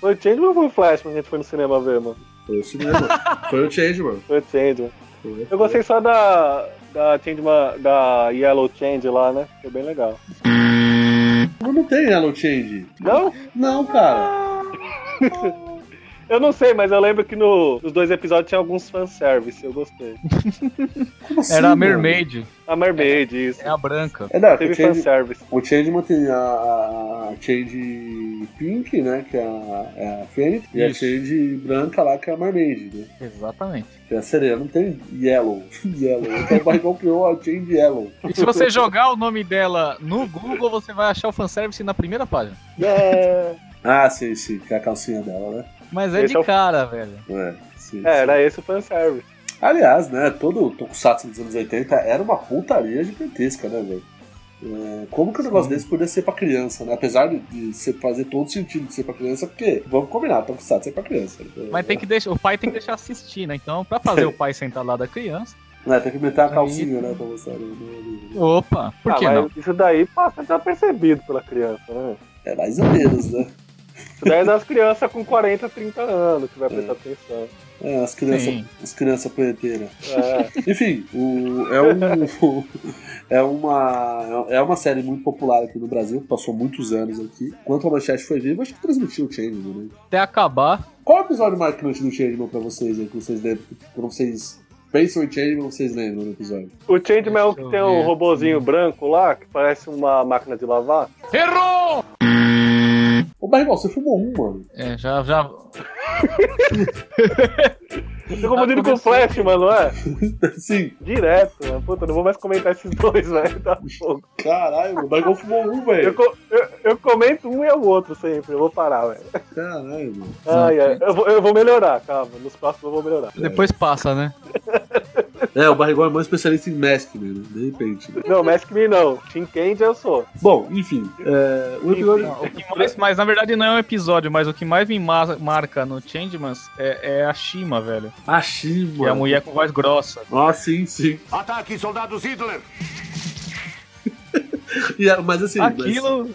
Foi o Changeman ou foi o Flashman que a gente foi no cinema ver, mano? Foi o cinema. Foi o Change, mano. Foi o Changeman. Foi, Eu gostei só da, da Changeman, da Yellow Change lá, né? Foi bem legal. Mas não tem Yellow Change. Não? Não, cara. Eu não sei, mas eu lembro que no- nos dois episódios tinha alguns fanservice, eu gostei. Como assim, Era a mano? Mermaid. A Mermaid, isso. É a branca. É, não, Teve o Change, fanservice. o Changeman tem a, a, a Change Pink, né? Que é a, é a Fênix. E a Isso. Change branca lá, que é a Mermaid, né? Exatamente. Que é a sereia. Não tem Yellow. Yellow. Então o Barricol criou a Change Yellow. E se você jogar o nome dela no Google, você vai achar o fanservice na primeira página. É, Ah, sim, sim. Que é a calcinha dela, né? Mas é Esse de é o- cara, velho. É, sim. é, era esse o fanservice. Aliás, né, todo o Tokusatsu dos anos 80 era uma putaria gigantesca, né, velho? É, como que um negócio desse podia ser pra criança, né? Apesar de, de ser- fazer todo sentido de ser pra criança, porque, vamos combinar, Tokusatsu é pra criança. né? Mas tem que deixar, o pai tem que deixar assistir, né? Então, pra fazer o pai sentar lá da criança. É, tem que meter a Aí- calcinha, né, pra mostrar. né? Opa, por ah, que não? isso daí passa desapercebido pela criança, né? É mais ou menos, né? Isso daí é das crianças com 40, 30 anos que vai prestar atenção. É, as crianças, as crianças punheteiras. É. Enfim, o, é, um, é, uma, é uma série muito popular aqui no Brasil, que passou muitos anos aqui. Enquanto a Manchete foi viva, acho que transmitiu o Changeman, né? Até acabar. Qual é o episódio marcante do Changeman pra vocês aí, que vocês lembram? Quando vocês pensam em Changeman, vocês lembram do episódio? O Changeman é o que tem um ver. robozinho branco lá, que parece uma máquina de lavar. Ô, Barrigol, você fumou um, mano. É, já, já. Você confundindo com o Flash, mano, não é? Sim. Direto, mano. Puta, não vou mais comentar esses dois, velho. Tá fogo. Caralho, o Barrigol fumou um, Eu, velho. co- eu, eu comento um e o outro sempre, eu vou parar, velho. Caralho, mano. Ai, ai, eu, vou, eu vou melhorar, calma. Nos próximos eu vou melhorar. Depois passa, né? É, o Barrigol é mais especialista em Mask, né? De repente. Não, Mask Me não. Team Candy eu sou. Bom, enfim. é, o episódio. Não, o que mais, mas na verdade não é um episódio, mas o que mais me ma- marca no Changemans é, é a Shima, velho. Que é a mulher com voz grossa. Ah, sim, sim. Ataque, soldados Hitler! E, mas assim, mas Aquilo.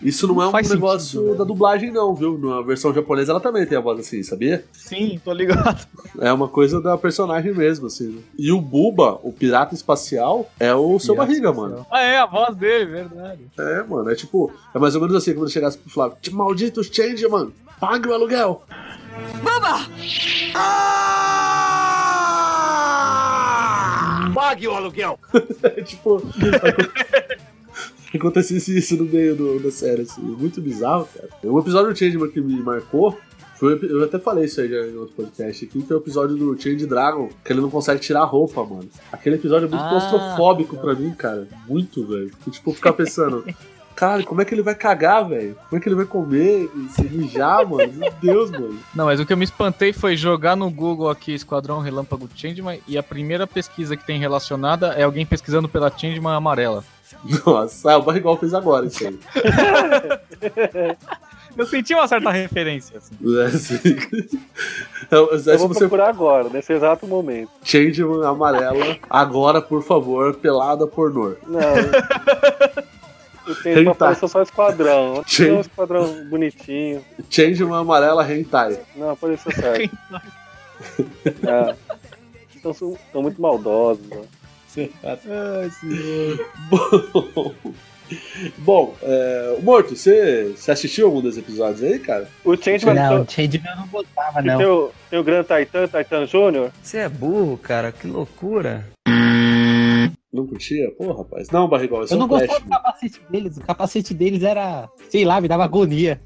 isso não é um negócio sentido, né? da dublagem, não, viu? Na versão japonesa ela também tem a voz assim, sabia? Sim, tô ligado. É uma coisa da personagem mesmo, assim. né? E o Buba, o pirata espacial, é o seu barriga, mano. Ah, é, a voz dele, verdade. É, mano, é tipo, é mais ou menos assim, quando chegasse pro Flávio, "Te malditos change, mano, pague o aluguel. Pague o aluguel! É tipo, acontecesse isso no meio do- da série, assim, muito bizarro, cara. Um episódio do Changeman que me marcou, foi, eu até falei isso aí já em outro podcast aqui, que é o episódio do Change Dragon, que ele não consegue tirar a roupa, mano. Aquele episódio é muito Ah, claustrofóbico pra mim, cara. Muito, velho. Tipo, ficar pensando, cara, como é que ele vai cagar, velho? Como é que ele vai comer e se mijar, mano? Meu Deus, mano. Não, mas o que eu me espantei foi jogar no Google aqui Esquadrão Relâmpago Changeman e a primeira pesquisa que tem relacionada é alguém pesquisando pela Changeman amarela. Nossa, ah, o Barrigol fez agora isso aí. Eu senti uma certa referência, assim. É, assim. Eu, Eu se vou você procurar agora, nesse exato momento. Changeman amarela, agora, por favor, pelada pornô. Não. Eu tenho Hentai. pra aparecer só esquadrão. Não, um esquadrão bonitinho. Changeman amarela hentai. Não, apareceu certo. É. Estão, estão muito maldosos. Né? Ai, senhor. Bom, Bom é, Morto, você, você assistiu algum dos episódios aí, cara? O Changeman Não, não, Changeman não gostava, tem, não. o, tem o Gran Titan, Titan Júnior. Você é burro, cara, que loucura. Não curtia? Pô, rapaz. Não, Barrigol, esse Eu é não gostava do capacete deles. O capacete deles era, sei lá, me dava agonia.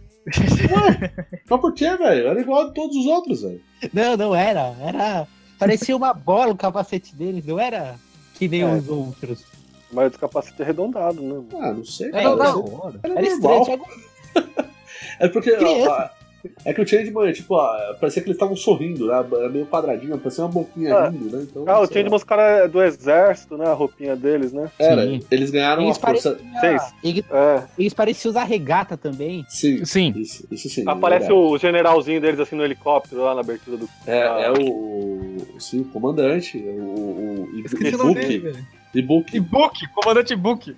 Mas por quê, velho? Era igual a todos os outros, velho. Não, não era. Era. Parecia uma bola o capacete deles, não era que nem É. os outros. Mas o capacete arredondado, né? Ah, não sei, É, cara. não, Era- não. Era Era normal. estranho. É porque. Criança. ó, é que o Changeman, tipo, ó, parecia que eles estavam sorrindo, né? Era meio quadradinho, parecia uma boquinha Ah. rindo, né? Então, Ah, o Changeman, os caras é do exército, né? A roupinha deles, né? Era, Sim. eles ganharam Eles uma força. Seis. eles, É. eles pareciam usar regata também. Sim, Sim. Isso, isso sim. Aparece é o generalzinho deles assim no helicóptero lá na abertura do. É, Ah. é o. Sim, o comandante, o. o, o o Ibuki. Ibuki, comandante book.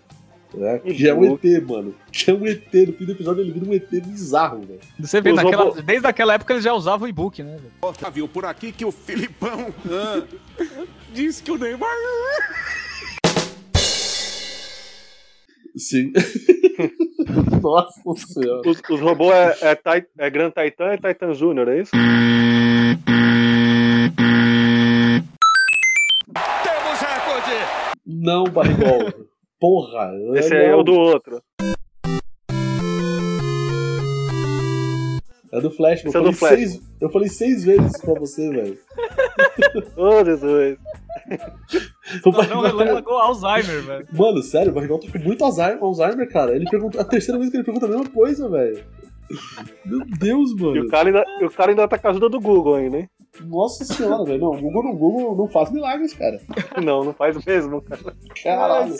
Né? Que é um. ET, mano. Que é um ET. No fim do episódio ele vira um ET bizarro, velho. Você vê, naquela, robô- desde aquela época eles já usavam o e-book, né? Já viu por aqui que o Filipão ah, disse que o Neymar. Sim. Nossa senhora. Os, os robôs é, é, Tit- é Gran Titan e Titan Júnior, é isso? Temos recorde! Não, barrigol. Porra. Esse aí é o do outro. É do Flash. Esse eu, é do falei Flash. Seis, eu falei seis vezes pra você, velho. Ô, Jesus. O Não, Barrigol- relâmpago Alzheimer, velho. Mano, sério, o Barrigol tá com muito Alzheimer, Alzheimer, cara. Ele pergunta. A terceira vez que ele pergunta a mesma coisa, velho. Meu Deus, E mano. o cara, ainda, e o cara ainda tá com a ajuda do Google ainda, hein? Nossa senhora, velho. Não, o Google no Google não faz milagres, cara. Não, não faz mesmo, cara. Caralho.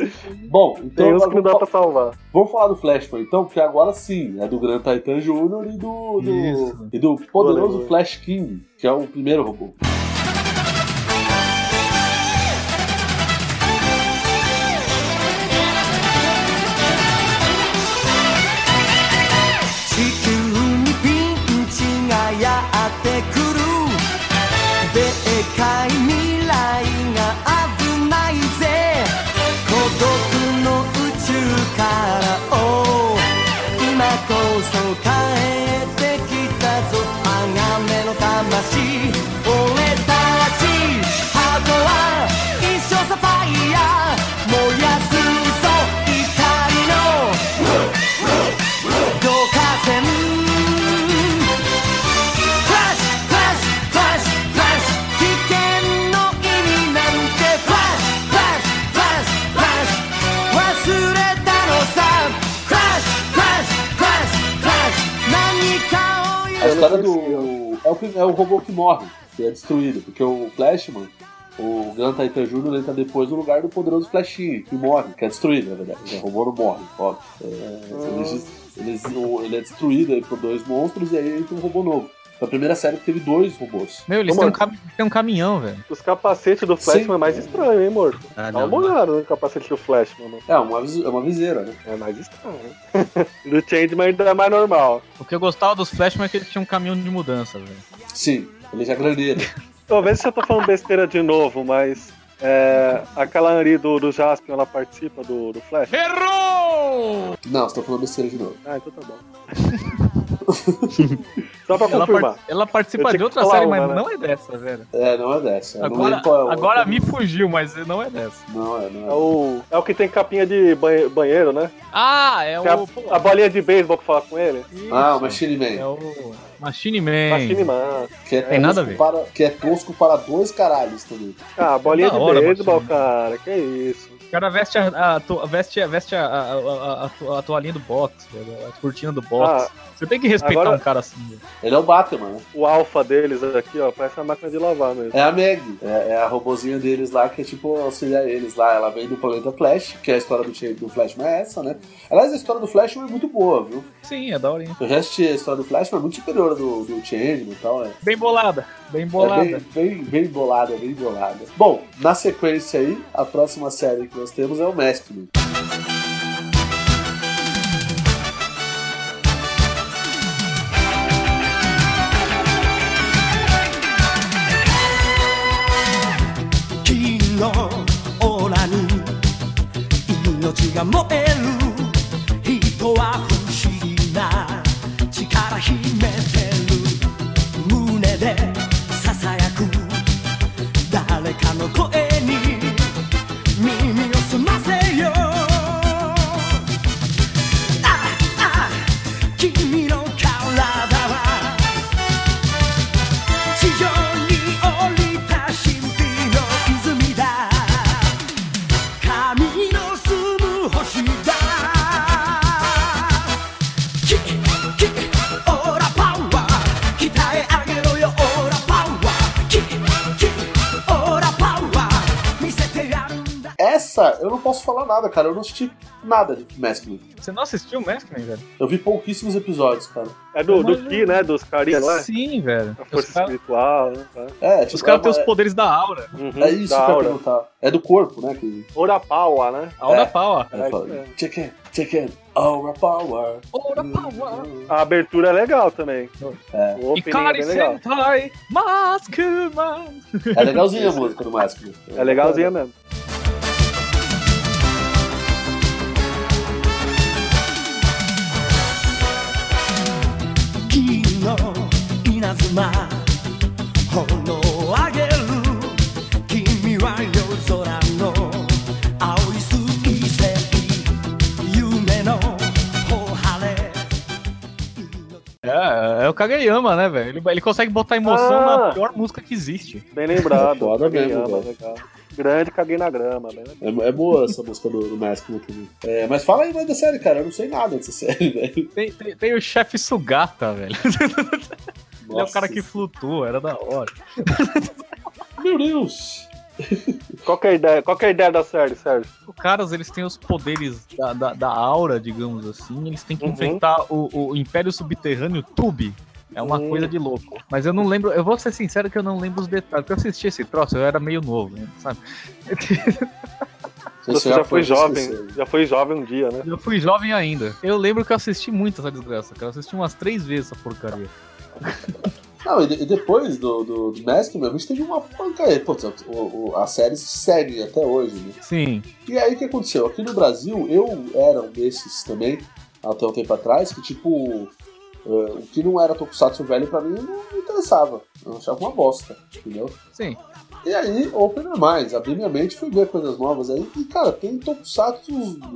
Bom, então Tem uns que não dá vamos, pra salvar. vamos falar do Flashpoint, então, porque agora sim, é do Grand Titan Jr. e do, do, e do poderoso Valeu. Flash King, que é o primeiro robô. で界に que- é o robô que morre, que é destruído, porque o Flashman, O Gran Titan Jr. entra depois no lugar do poderoso Flashinho, que morre, que é destruído, na verdade. O robô não morre, óbvio. É, eles- eles- o- ele é destruído aí por dois monstros e aí entra um robô novo. Foi a primeira série que teve dois robôs. Meu, eles Ô, têm um, cam... têm um caminhão, velho. Os capacetes do Flashman Sim. é mais estranho, hein, morto? Ah, Dá uma olhada no capacete do Flashman, mano. É, uma, é uma viseira, né? É mais estranho. do Changeman ainda é mais normal. O que eu gostava dos Flashman é que eles tinham um caminhão de mudança, velho. Sim, ele já é grandeiro. Talvez se eu tô falando besteira de novo, mas. É, aquela Anri do, do Jaspion, ela participa do, do Flash? Não, você tá falando besteira de novo. Ah, então tá bom. Só pra Ela, confirmar. par- ela participa de outra série, uma, mas né? não é dessa, velho. É, não é dessa. Agora, é o agora me fugiu, mas não é dessa. Não é, não É é. o, é o que tem capinha de banhe- banheiro, né? Ah, é Tem o. a, a bolinha de beisebol que fala com ele. Ah, o Machine É Man. o Machine Man. Machine Man. Que é, Tem nada a ver. Para, que é tosco para dois caralhos também. Ah, bolinha Da de hora, beisebol, cara. Que isso. O cara veste a, a, to- veste, veste a, a, a, a, to- a toalhinha do box, velho, a cortina do box. Ah, Você tem que respeitar agora- um cara assim. velho. Ele é o Batman, né? O alfa deles aqui, ó, parece uma máquina de lavar mesmo. É a Meg. É, é a robozinha deles lá que é tipo auxiliar eles lá. Ela vem do planeta Flash, que é a história do, do Flashman é essa, né? Aliás, a história do Flashman é muito boa, viu? Sim, é da hora. Eu já assisti a história do Flashman, é muito superior do, do Changeman e tal. É, Bem bolada, bem é bolada. bem, bem, bem bolada, bem bolada. Bom, na sequência aí, a próxima série que nós temos é o Maskman. が燃え Posso falar nada, cara. Eu não assisti nada de Maskman. Você não assistiu o Maskman, velho? Eu vi pouquíssimos episódios, cara. É do, do Ki, né? Dos carinhas lá. Sim, velho. A Os força caras espiritual, né? Tá. É, tipo, os caras é, têm os é- poderes da aura. Uhum, é isso que eu ia aura. perguntar. É do corpo, né? Que... Orapawa, né? A aura É. pau, ó. Ela É check it, check it, aura power. Aura power. A abertura é legal também. É. O opening é Ikari legal. Sentai Maskman. É legalzinha a música do Maskman. É legalzinha mesmo. 稲妻炎を上げる君は夜空の青い水星夢の頬晴れ É, é o Kageyama, né, velho? Ele, ele consegue botar emoção Ah. na pior música que existe. Bem lembrado. Foda Caguei mesmo, ama, velho. legal. Grande, caguei na grama. Bem legal. É, é boa essa música do, do Maskman também. É, mas fala aí mais da série, cara. Eu não sei nada dessa série, velho. Tem, tem, tem o chefe Sugata, velho. Ele é o Nossa. cara que flutua, era da hora. Meu Deus! Qual que é a ideia, qual que é a ideia da série, Sérgio? Os caras, eles têm os poderes da, da, da aura, digamos assim. Eles têm que Uhum. enfrentar o, o Império Subterrâneo Tube. É uma Hum. coisa de louco. Mas eu não lembro, eu vou ser sincero que eu não lembro os detalhes. Porque eu assisti esse troço, eu era meio novo, né, sabe? Você já foi jovem, já foi jovem um dia, né? Eu fui jovem ainda. Eu lembro que eu assisti muito essa desgraça, cara. Eu assisti umas três vezes essa porcaria. Não, e, de- depois do, do, do Maskman, a gente teve uma pancaria. Putz, a, o- o- a série segue até hoje, né? Sim. E aí o que aconteceu? Aqui no Brasil, eu era um desses também, até um tempo atrás, que tipo. eh, o que não era Tokusatsu velho pra mim não me interessava. Eu achava uma bosta, entendeu? Sim. E aí, open mais, abri minha mente, fui ver coisas novas aí. E cara, tem Tokusatsu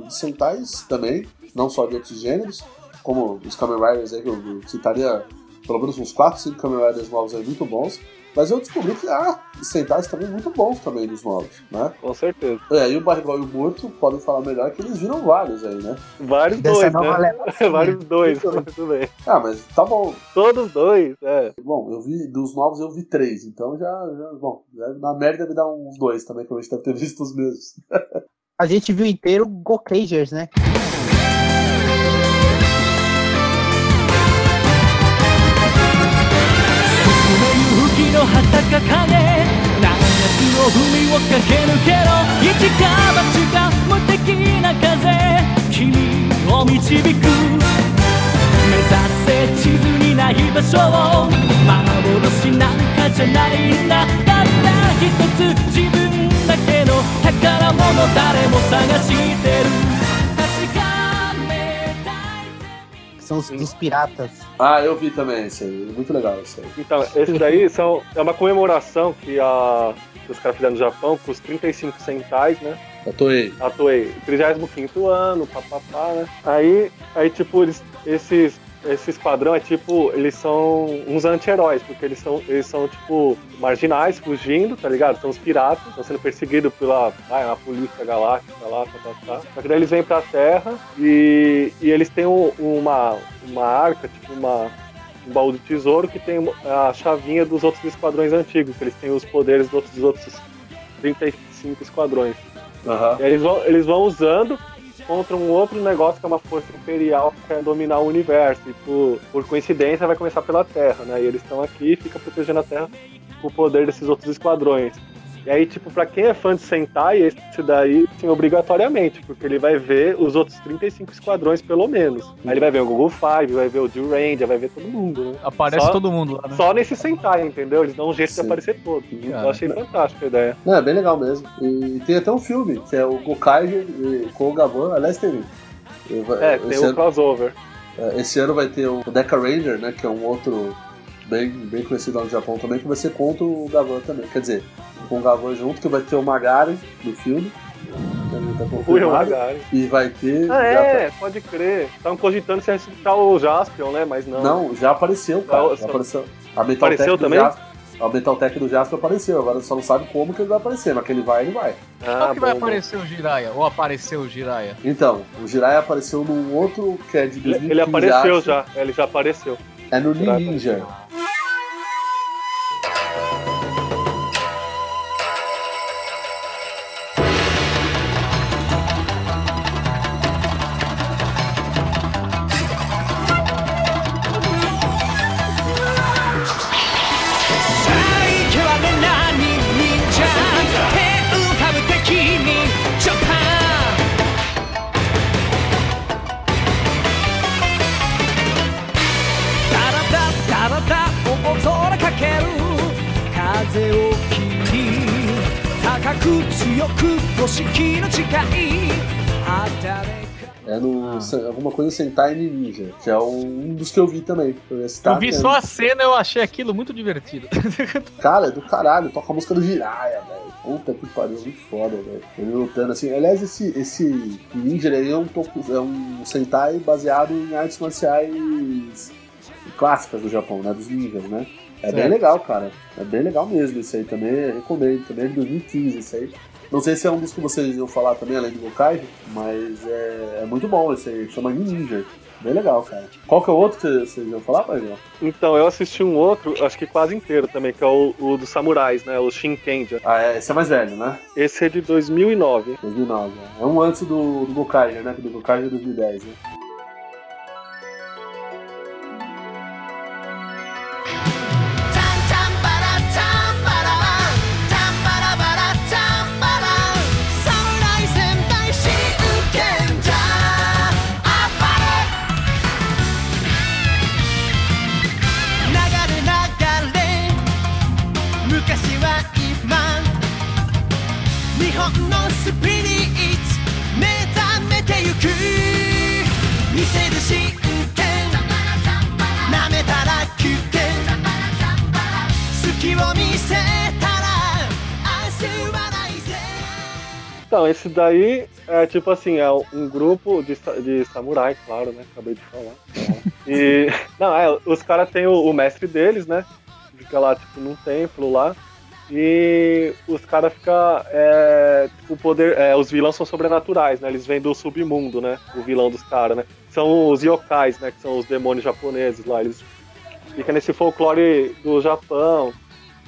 Sentais também, não só de outros gêneros, como os Kamen Riders aí, que eu citaria pelo menos uns 4, 5 Kamen Riders novos aí muito bons. Mas eu descobri que há Sentais também muito bons também dos novos, né? Com certeza. É, e o Barrigol e o Morto podem falar melhor que eles viram vários aí, né? Vários Dessa dois, nova né? leva. Vários dois, muito bem. Ah, mas tá bom. Todos dois, é. Bom, eu vi, dos novos eu vi três, então já, já bom, já, na média deve dar uns dois também, que a gente deve ter visto os mesmos. A gente viu inteiro Gokagers, né? 勇気の旗掲げ何月の海を駆け抜けろ。一か八か無敵な風君を導く。目指せ地図にない場所を幻なんかじゃないんだ。たった一つ自分だけの宝物誰も探してる。い São os dos piratas. Ah, eu vi também esse aí, muito legal esse aí. Então, esses daí são, é uma comemoração que, a, que os caras fizeram no Japão com os 35 centais, né? A Toei. A Toei, 35 ano, papapá, né? Aí, aí tipo, eles, esses, esse esquadrão é tipo, eles são uns anti-heróis, porque eles são, eles são, tipo, marginais, fugindo, tá ligado? São os piratas, estão sendo perseguidos pela ah, uma polícia galáctica lá, tá, tá, tá. Só que daí eles vêm pra Terra e, e eles têm um- uma, uma arca, tipo, uma, um baú do tesouro que tem a chavinha dos outros esquadrões antigos, que eles têm os poderes dos outros, dos outros 35 esquadrões. E aí eles vão, eles vão usando contra um outro negócio que é uma força imperial que quer dominar o universo. E por, por coincidência vai começar pela Terra, né? E eles estão aqui e ficam protegendo a Terra com o poder desses outros esquadrões. E aí, tipo, pra quem é fã de Sentai, esse daí, sim, obrigatoriamente, porque ele vai ver os outros 35 esquadrões, pelo menos. Aí ele vai ver o Google Five, vai ver o Jill Ranger, vai ver todo mundo, né? Aparece Só- todo mundo lá, né? Só nesse Sentai, entendeu? Eles dão um jeito Sim. de aparecer todos. Cara. Eu achei fantástica a ideia. É, bem legal mesmo. E tem até um filme, que é o Gokaiger e- com o Gavan. Aliás, teve. É, tem o ano, crossover. é, esse ano vai ter o Deca Ranger, né? Que é um outro bem, bem conhecido lá no Japão também, que vai ser contra o Gavan também. Quer dizer, com o Gavan junto, que vai ter o Magari no filme. tá. E vai ter. Ah, já é, pode crer. Estavam cogitando se ressuscitar o Jaspion, né? Mas não. tá- Não, já apareceu, cara. Ah, Já apareceu. A Metal Apareceu Tech do também? A Metal Tech do Jasper apareceu, agora só não sabe como que ele vai aparecer, mas que ele vai, ele vai. Ah, Qual que vai bom, bom. aparecer o Jiraiya? Ou apareceu o Jiraiya? Então, o Jiraiya apareceu num outro que é de 2015. Ele, ele apareceu acho. já, ele já apareceu. É no Ninja. Coisa Sentai Ninja, que é um dos que eu vi também. Eu, eu vi né? só a cena eu achei aquilo muito divertido. Cara, é do caralho, toca a música do Jiraiya, velho. Puta que pariu, muito foda, velho. Ele lutando assim. Aliás, esse, esse Ninja ele é um, toku- é um Sentai baseado em artes marciais clássicas do Japão, né? Dos ninjas, né? É bem Certo. legal, cara. É bem legal mesmo isso aí também. Recomendo. Também é de 2015 isso aí. Não sei se é um dos que vocês iam falar também, além do Gokai, mas é, é muito bom esse aí. Chama Ninja. Bem legal, cara. Qual que é o outro que vocês iam falar, Pajão? Então, eu assisti um outro, acho que quase inteiro também, que é o, o dos samurais, né? O Shinkenja. Ah, é, esse é mais velho, né? Esse é de 2009. 2009. É um antes do, do Gokai, né? Do Gokai de 2010, né? Então, esse daí é tipo assim, é um grupo de, sa- de samurai, claro, né? Acabei de falar. E. Não, é, os caras têm o, o mestre deles, né? fica lá, tipo, num templo lá. E os caras ficam. É, tipo, poder. É, os vilões são sobrenaturais, né? Eles vêm do submundo, né? O vilão dos caras, né? São os yokais, né? Que são os demônios japoneses lá. Eles ficam nesse folclore do Japão,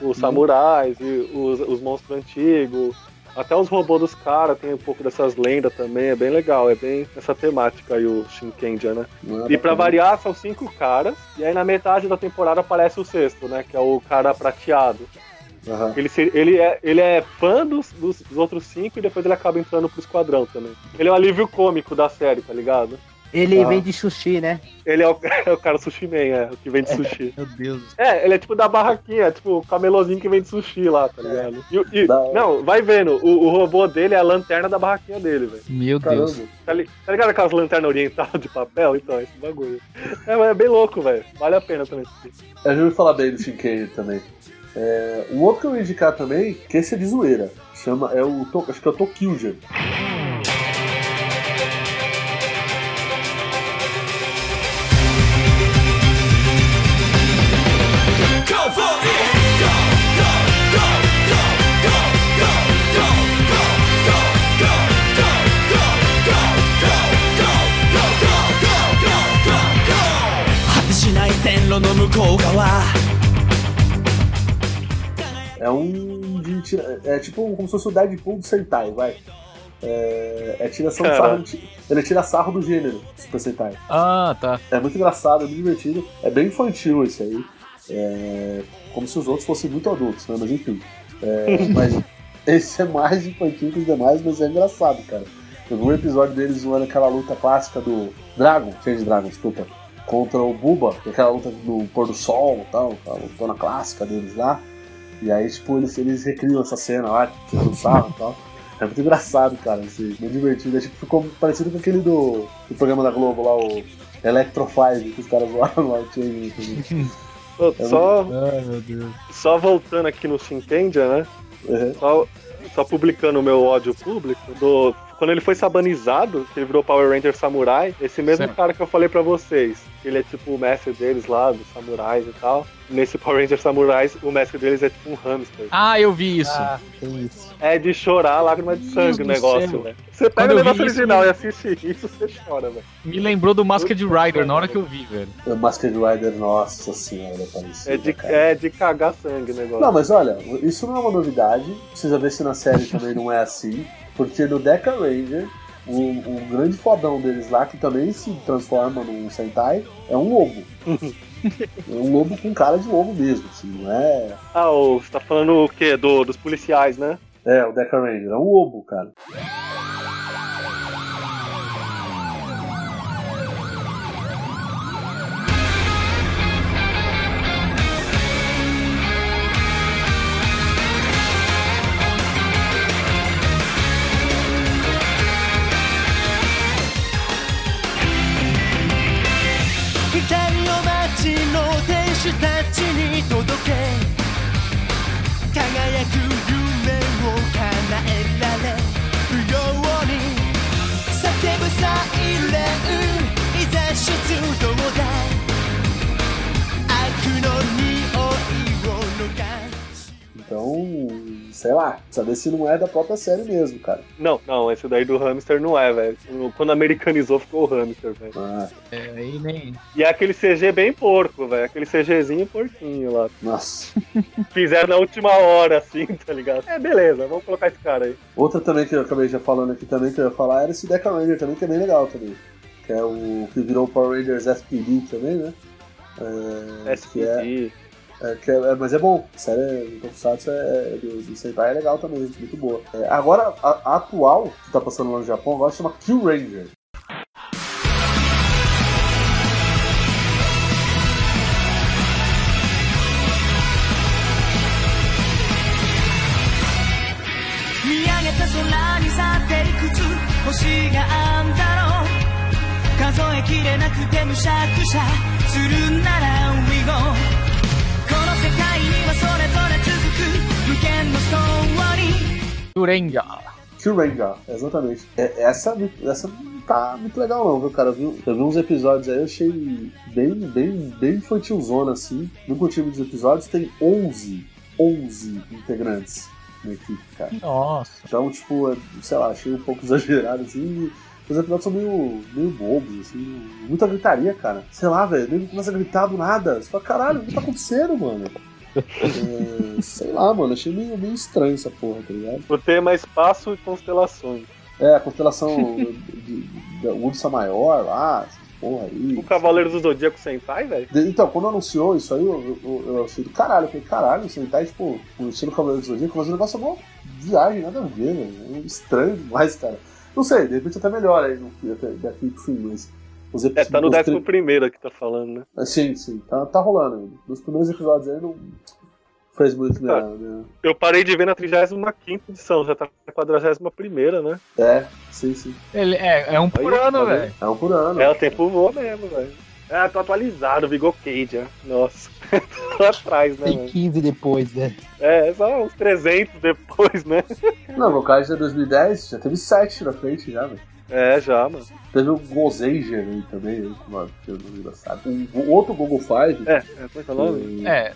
os samurais e os, os monstros antigos. Até os robôs dos caras tem um pouco dessas lendas também, é bem legal, é bem essa temática aí, o Shinkenja, né? É E pra bacana. variar, são cinco caras, e aí na metade da temporada aparece o sexto, né? Que é o cara prateado. Aham. Ele, se- ele, é, ele é fã dos, dos, dos outros cinco e depois ele acaba entrando pro esquadrão também. Ele é o alívio cômico da série, tá ligado? Ele Ah. vende sushi, né? Ele é o, é o cara sushi man, é, o que vende sushi. Meu Deus. É, ele é tipo da barraquinha, tipo o camelozinho que vende sushi lá, tá ligado? E, e- não, vai vendo, o, o robô dele é a lanterna da barraquinha dele, velho. Meu Deus. Caramba. Tá, li- tá ligado aquelas lanternas orientais de papel? Então, esse bagulho. É, mas é bem louco, velho. Vale a pena também. Eu já ouvi falar bem do Shinken também. É, um outro que eu ia indicar também, que esse é de zoeira. Chama, é o, acho que é o Tokyo É um de é tipo como se fosse o Deadpool do Sentai, vai. É, é tiração de sarro, ele tira sarro do gênero Super Sentai. Ah, tá. É muito engraçado, é muito divertido. É bem infantil esse aí. É, como se os outros fossem muito adultos, né? Mas enfim. É, mas esse é mais infantil que os demais, mas é engraçado, cara. Eu vi um episódio deles zoando aquela luta clássica do Dragon, Change Dragon, desculpa, contra o Buba, que é aquela luta no pôr do sol e tal, aquela lutona clássica deles lá. E aí, tipo, eles, eles recriam essa cena lá, tirando sarro e tal. É muito engraçado, cara, assim, muito divertido. É, tipo, ficou parecido com aquele do, do programa da Globo lá, o Electro Five, que os caras zoaram lá, assim. Pô, É só, Ai, meu Deus. só voltando aqui no Shinkenja, né? Uhum. Só, só publicando o meu ódio público, do, quando ele foi sabanizado, que ele virou Power Ranger Samurai, esse mesmo Certo. cara que eu falei pra vocês, ele é tipo o mestre deles lá, dos samurais e tal. Nesse Power Ranger Samurais, o mestre deles é tipo um hamster. Ah, eu vi isso. Ah, isso. É de chorar lágrima de sangue o negócio, céu. velho. Você Quando pega o negócio isso, original me- e assiste isso, você chora, velho. Me lembrou do Masked Rider na hora que eu vi, velho. O Masked Rider, nossa senhora, parecido. É de, cara. é de cagar sangue o negócio. Não, mas olha, isso não é uma novidade. Precisa ver se na série também não é assim. Porque no Deca Ranger, o, o grande fodão deles lá, que também se transforma num Sentai, é um lobo. é um lobo com cara de lobo mesmo, assim, não é. Ah, você tá falando o quê? Do, dos policiais, né? É, o Deca Ranger, é um lobo, cara. Sei lá, saber se não é da própria série mesmo, cara. Não, não, esse daí do hamster não é, velho. Quando americanizou ficou o hamster, velho. Ah, É, aí nem. E é aquele CG bem porco, velho. Aquele CGzinho porquinho lá. nossa. Fizeram na última hora, assim, tá ligado? É, beleza, vamos colocar esse cara aí. Outra também que eu acabei já falando aqui também, que eu ia falar, era esse Deca Ranger também, que é bem legal também. Que é o que virou o Power Rangers SPD também, né? É, que é, SPD. é, que é- é- mas é bom. A série do Tokusatsu é, do, do Sentai é legal também, muito boa. É, agora, a, a atual, que tá passando lá no Japão, agora chama Kill Ranger. 見上げた空に去っていくつ星があんだろう数えきれなくてむしゃくしゃするなら We go Jurenga. Kyuranger, exatamente. É, essa, essa não tá muito legal não, viu, cara? Eu vi, eu vi uns episódios aí, eu achei bem, bem, bem infantilzona, assim. No contigo dos episódios tem 11, 11 integrantes na equipe, cara. Nossa. Então, tipo, é, sei lá, achei um pouco exagerado, assim. Os episódios são meio, meio bobos, assim. Muita gritaria, cara. Sei lá, velho. Ele começa a gritar do nada. Você fala, caralho, o que tá acontecendo, mano? É, sei lá, mano. Achei meio, meio estranho essa porra, tá ligado? O tema é espaço e constelações. É, a constelação da Ursa Maior lá, porra aí. O Cavaleiro do Zodíaco Sentai, velho? Então, quando anunciou isso aí, eu, eu, eu achei do caralho. Eu falei, caralho, o Sentai, tipo, o estilo Cavaleiro do Zodíaco, mas o negócio é uma viagem, nada a ver, velho. É estranho demais, cara. Não sei, de repente até melhora aí no, até daqui pro fim, mas. Os É, tá no os décimo tri- primeiro que tá falando, né? Ah, Sim, sim, tá, tá rolando ainda. Nos primeiros episódios aí não fez muito minha. minha- Eu parei de ver na 35 edição, já tá na 41 né? É, sim, sim. Ele é, é um por Aí, ano, tá velho. É um por ano. É, o tempo voa mesmo, velho. Ah, tô atualizado, Vigor Cage, né? Nossa. tô atrás, né, Tem velho? 15 depois, né? É, só uns 300 depois, né? Não, o Kaiser é 2010 já teve 7 na frente já, velho. É, já, mano. Teve o Gozanger aí também, mano, que não engraçado. O, o outro Google Five. É, é, como é que é o nome? É.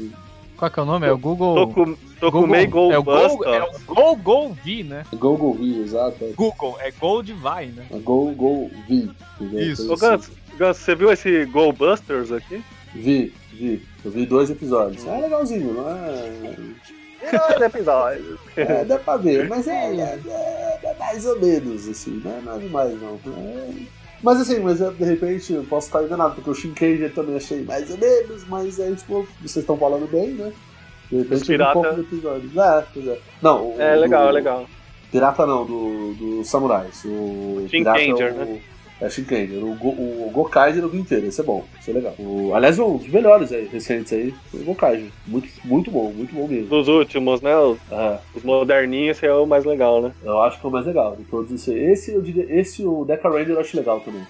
Qual que é o nome? É o Google. Toku, Tokumei Google- é o Go, é Goldbusters. o Go Go V, né? Google V, exato. É. Google, é Gold Vai, né? É Go, Go V. entendeu? Isso. Ô. Gans, Gans, você viu esse Goldbusters aqui? Vi, vi. Eu vi dois episódios. É legalzinho, não é. Dois episódios. É, dá pra ver, mas é, é- é- é mais ou menos, assim, não é nada demais não. É- Mas assim, mas é, de repente eu posso estar enganado, porque o Shinkenger eu também achei mais ou menos, mas aí, tipo, vocês estão falando bem, né? De repente Os eu vi um pirata- pouco do episódio. É, pois é. Não, o, É legal, do- é legal. Pirata não, do, do Samurais. O Shinkenger, pirata é o, né? É Shinkenger. O, Go, o Gokaiger eu vi inteiro, esse é bom, esse é legal. O, aliás, um dos melhores aí, recentes aí, foi o Gokaiger. Muito, muito bom, muito bom mesmo. Dos últimos, né? Os, É. os moderninhos, esse é o mais legal, né? Eu acho que é o mais legal de todos esses. Esse, eu diria, esse o Deca Ranger eu acho legal também.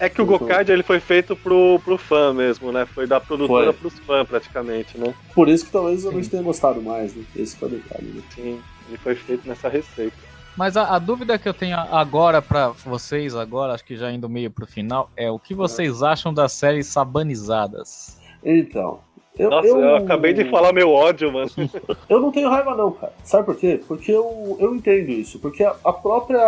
É que o Gokaiger ele foi feito pro, pro fã mesmo, né? Foi da produtora Foi. pros fãs, praticamente, né? Por isso que talvez eu não tenha gostado mais, né? Esse que é o detalhe, né? Sim, ele foi feito nessa receita. Mas a, a dúvida que eu tenho agora pra vocês, agora, acho que já indo meio pro final, é o que vocês acham das séries sabanizadas? Então. Eu, Nossa, eu, acabei de falar meu ódio, mano. Eu não tenho raiva não, cara. Sabe por quê? Porque eu, eu entendo isso. Porque a, a própria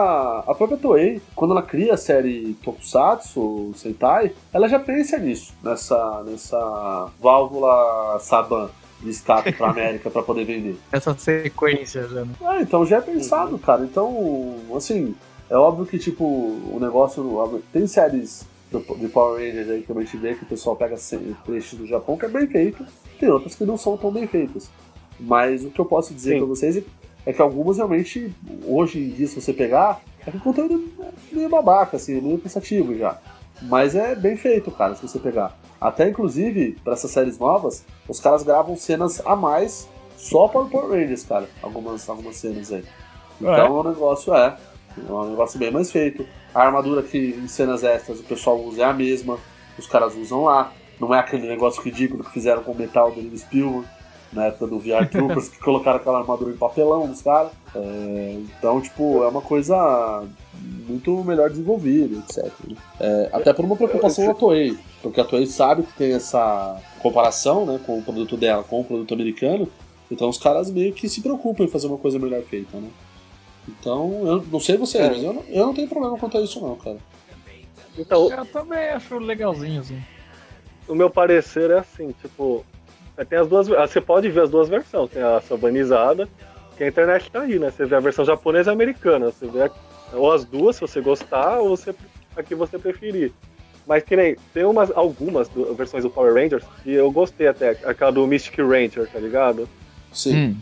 a própria Toei, quando ela cria a série Tokusatsu, Sentai, ela já pensa nisso, nessa nessa válvula Saban de escape pra América pra poder vender. Essa sequência já. né? Ah, então já é pensado, cara. Então, assim, é óbvio que, tipo, o negócio. Tem séries de Power Rangers aí que a gente vê que o pessoal pega trechos do Japão que é bem feito, tem outras que não são tão bem feitas. Mas o que eu posso dizer pra vocês é que algumas realmente, hoje em dia, se você pegar, é que o conteúdo é meio babaca, assim, meio cansativo já. Mas é bem feito, cara, se você pegar. Até inclusive, pra essas séries novas, os caras gravam cenas a mais só para o Power Rangers, cara. Algumas, algumas cenas aí. Então o negócio é. É um negócio bem mais feito. A armadura que em cenas extras o pessoal usa é a mesma. Os caras usam lá. Não é aquele negócio ridículo que fizeram com o metal do Steven Spielberg. Na época do VR Troopers, que colocaram aquela armadura em papelão nos caras. É, então, tipo, é uma coisa muito melhor desenvolvida, etc. né? É, até por uma preocupação da Toei. Porque a Toei sabe que tem essa comparação né, com o produto dela com o produto americano. Então os caras meio que se preocupam em fazer uma coisa melhor feita, né? Então, eu não sei vocês, É. mas eu não, eu não tenho problema quanto a isso não, cara. Então, Eu também acho legalzinho, assim. o meu parecer é assim, tipo, é, tem as duas, ah, você pode ver as duas versões, tem a sabanizada, que a internet tá aí, né? Você vê a versão japonesa e americana, você vê a- ou as duas, se você gostar, ou você, a que você preferir. Mas que nem, tem umas, algumas do- versões do Power Rangers que eu gostei até, aquela do Mystic Ranger, tá ligado? Sim. Hum.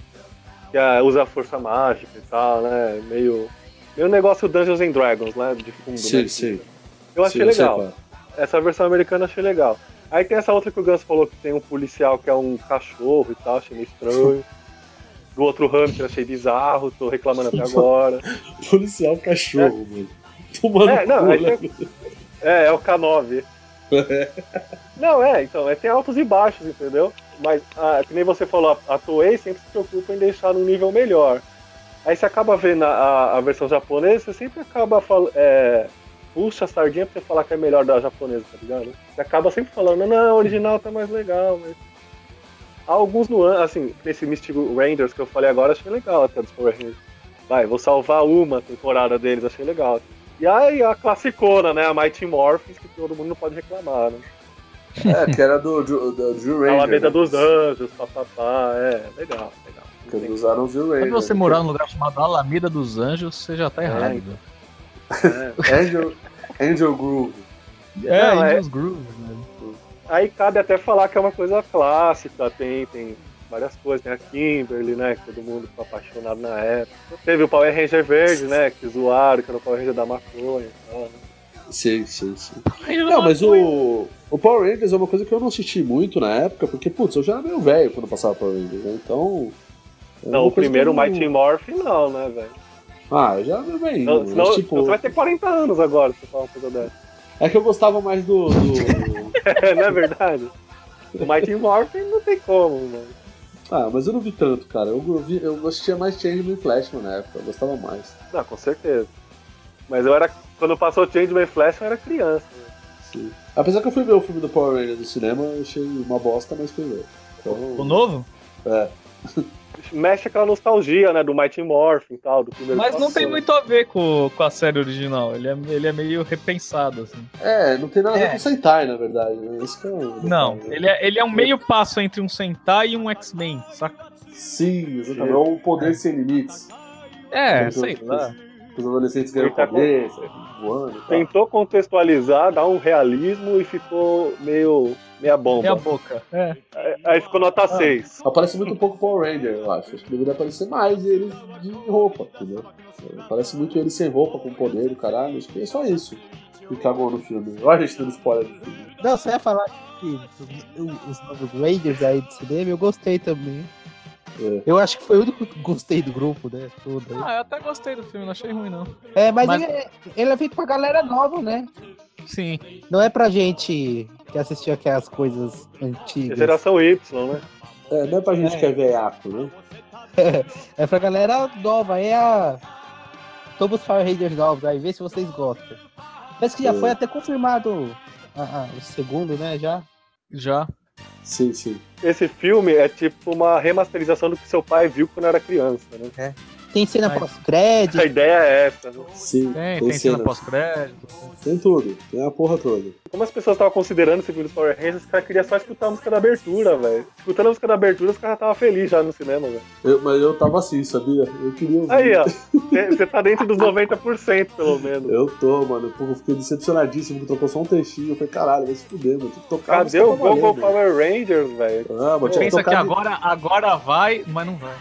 Que ah, usa a força mágica e tal, né? Meio, meio negócio Dungeons and Dragons, né? De fundo, Sim, né? sim. Eu achei Sim, legal. é. Essa versão americana eu achei legal. Aí tem essa outra que o Gus falou que tem um policial que é um cachorro e tal, achei meio estranho. Do outro Hamster achei bizarro, tô reclamando até agora. Policial cachorro, mano. Tomando É, não, cu, aí né? tem- É, é o K9. Não, é, então, é, tem altos e baixos, entendeu? Mas, ah, que nem você falou, a, a Toei sempre se preocupa em deixar num nível melhor. Aí você acaba vendo a, a- a versão japonesa, você sempre acaba falando. É, puxa a sardinha pra você falar que é melhor da japonesa, tá ligado? Você acaba sempre falando, não, a original tá mais legal, mas. Há alguns nuances, assim, nesse Mystic Rangers que eu falei agora, achei legal até dos Power Rangers. Vai, vou salvar uma temporada deles, achei legal. E aí a classicona, né? A Mighty Morphins, que todo mundo não pode reclamar, né? É, que era do, do, do Jill A Ranger. Alameda né? dos Anjos, papapá, é, legal, legal. Que eles usaram o Jill Quando Ranger. você né? morar num lugar chamado Alameda dos Anjos, você já tá errado. então. né? É. Angel, Angel Groove. É, Não, é- Groove, né? Aí cabe até falar que é uma coisa clássica, tem, tem várias coisas, tem a Kimberly, né, que todo mundo ficou apaixonado na época. Teve o Power Ranger verde, né, que zoaram, que era o Power Ranger da maconha e tal, né. Sim, sim, sim. Não, mas o, o Power Rangers é uma coisa que eu não assisti muito na época, porque, putz, eu já era meio velho quando passava Power Rangers, né? Então. é Não, o primeiro não- Mighty Morphin não, né, velho. Ah, eu já era meio velho. Não, senão mas, tipo, você vai ter 40 anos agora se falar uma coisa dessa. É que eu gostava mais do. do... Não é verdade? O Mighty Morphin não tem como, mano. Ah, mas eu não vi tanto, cara. Eu, eu, vi, eu assistia mais Changeman e Flashman na época, eu gostava mais. Não, com certeza. Mas eu era. Quando passou Changeman Flash, eu era criança. né? Sim. Apesar que eu fui ver o filme do Power Rangers no cinema, eu achei uma bosta, mas fui ver. Então, O novo? é. Mexe aquela nostalgia, né, do Mighty Morphin e tal, do primeiro Mas não tem muito a ver com, com a série original. Ele é, ele é meio repensado, assim. É, não tem nada a ver É. com Sentai, na verdade. Né? Isso que o Não, né? ele é, ele é um meio passo entre um Sentai e um X-Men, saca? Sim, exatamente. É o poder sem limites. É, Então, sei lá. Os adolescentes ganham tá poder, voando e tal. Tentou contextualizar, dar um realismo e ficou meio meia bomba. Meia boca. É. Aí- Aí ficou nota 6. Aparece muito pouco Power Ranger, eu acho. Acho que deveria aparecer mais eles de roupa, entendeu? Aparece muito eles sem roupa, com poder do caralho. Acho que é só isso que cagou no filme. Olha a gente dando spoiler do filme. Não, você ia falar que os- os novos Rangers aí do cinema, eu gostei também. É. Eu acho que foi o único que gostei do grupo, né? Tudo aí. Ah, eu até gostei do filme, não achei ruim, não. É, mas, mas- Ele, é, ele é feito pra galera nova, né? Sim. Não é pra gente que assistiu aquelas coisas antigas. Geração Y, né? É, não é pra gente É. que é veiaco, né? É pra galera nova, é a. Toma os Power Rangers novos aí, vê se vocês gostam. Parece que já É. foi até confirmado ah, ah, o segundo, né? Já. Já. Sim, sim. Esse filme é tipo uma remasterização do que seu pai viu quando era criança, né? Tem cena Mas- pós-crédito. A ideia é essa, né? Sim, Tem, tem cena cenas. pós-crédito. Tem tudo, tem a porra toda. Como as pessoas estavam considerando esse filme dos Power Rangers, os caras queriam só escutar a música da abertura, velho. Escutando a música da abertura, os caras estavam felizes já no cinema, velho. Mas eu tava assim, sabia? Eu queria ouvir. Aí, ó. Você tá dentro dos 90%, pelo menos. Eu tô, mano. Pô, eu fiquei decepcionadíssimo que trocou só um textinho. Eu falei, caralho, vai se fuder, mano. Tem que tocar Cadê o Google. Power Rangers, velho? Ah, mas tinha que Pensa que agora, agora vai, mas não vai.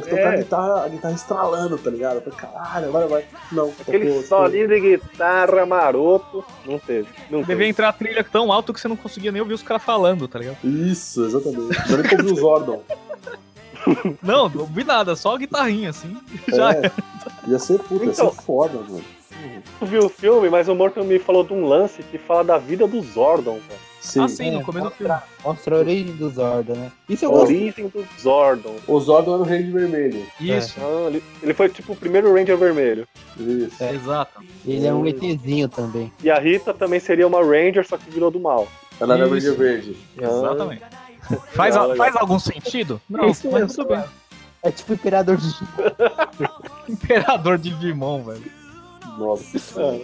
Tinha que tocar É. a, guitarra, a guitarra estralando, tá ligado? Eu falei, caralho, vai, vai. Não, Aquele tocou, solinho de guitarra maroto. Não teve. Não Devia teve. entrar a trilha tão alto que você não conseguia nem ouvir os caras falando, tá ligado? Isso, exatamente. Já nem ouvi o Zordon. Não, não ouvi nada, só a guitarrinha, assim. Já É, ia ser puta, ia Então. ser foda, mano. Eu vi o filme, mas o Morton me falou de um lance que fala da vida do Zordon, cara. Sim. Ah, sim, É, no começo do filme. Mostra a origem do Zordon, né? Isso eu origem do Zordon. O Zordon era o Rei Vermelho. Isso, Ah, ele, ele foi tipo o primeiro Ranger vermelho. Isso. É. exato. Ele é um ETzinho também. E a Rita também seria uma Ranger, só que virou do mal. Ela era. Ranger Verde. Exatamente. Faz, a- faz algum sentido? Não, Isso mas tudo bem. É tipo o Imperador de Imperador de Vimon, velho. Nossa. É.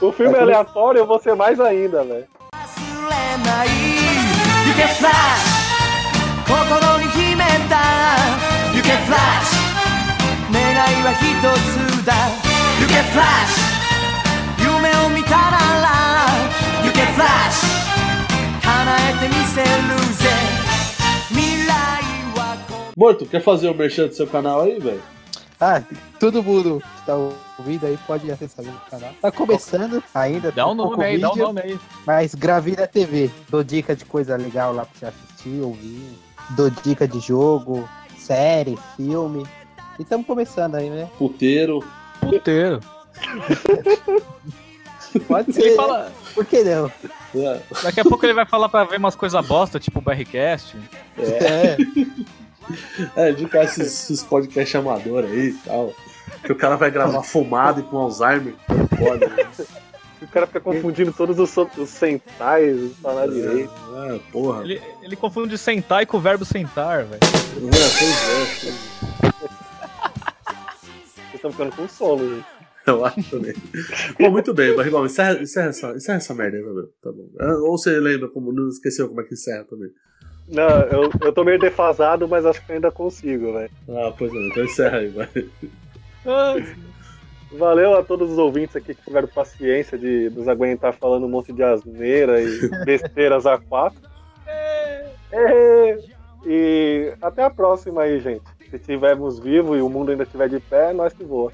O filme é aleatório, eu vou ser mais ainda, velho. Morto, quer fazer o merchan do seu canal aí, velho? Ah, todo mundo que tá ouvindo aí pode acessar o canal. Tá começando ainda. Dá um nome aí, dá um nome aí. Mas Gravida TV. Dou dica de coisa legal lá pra você assistir, ouvir. Dou dica de jogo, série, filme. E estamos começando aí, né? Puteiro. Puteiro. Pode ser. Ele né? fala. Por que não? É. Daqui a pouco ele vai falar pra ver umas coisas bosta, tipo o BRCast. É. É, de cara esses, esses podcasts amadores aí e tal. Que o cara vai gravar fumado e com Alzheimer. É foda, né? O cara fica confundindo todos os, os centais, falar direito. É, porra. Ele, ele confunde sentar com o verbo sentar, velho. É, pois é. Vocês estão ficando com sono, gente. Eu acho também. Bom, muito bem, Barrigol, encerra, encerra, essa, encerra essa merda aí, meu. Tá bom. Ah, Ou você lembra como. Não esqueceu como é que encerra também. Não, eu, eu tô meio defasado, mas acho que eu ainda consigo, velho. Ah, pois não, então encerra aí, vai. Valeu a todos os ouvintes aqui que tiveram paciência de nos aguentar falando um monte de asneira e besteiras a quatro. É. É. E até a próxima aí, gente. Se estivermos vivos e o mundo ainda estiver de pé, é nós que voa.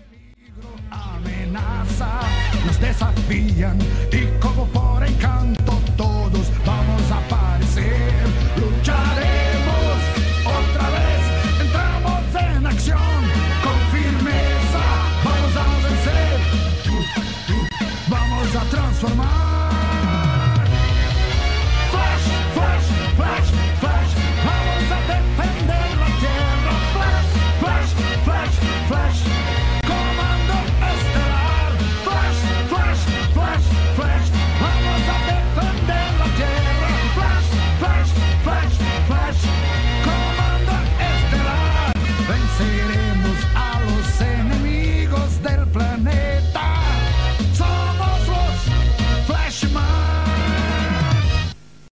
Nos desafiam e como por encanto todos vamos aparecer, a transformar.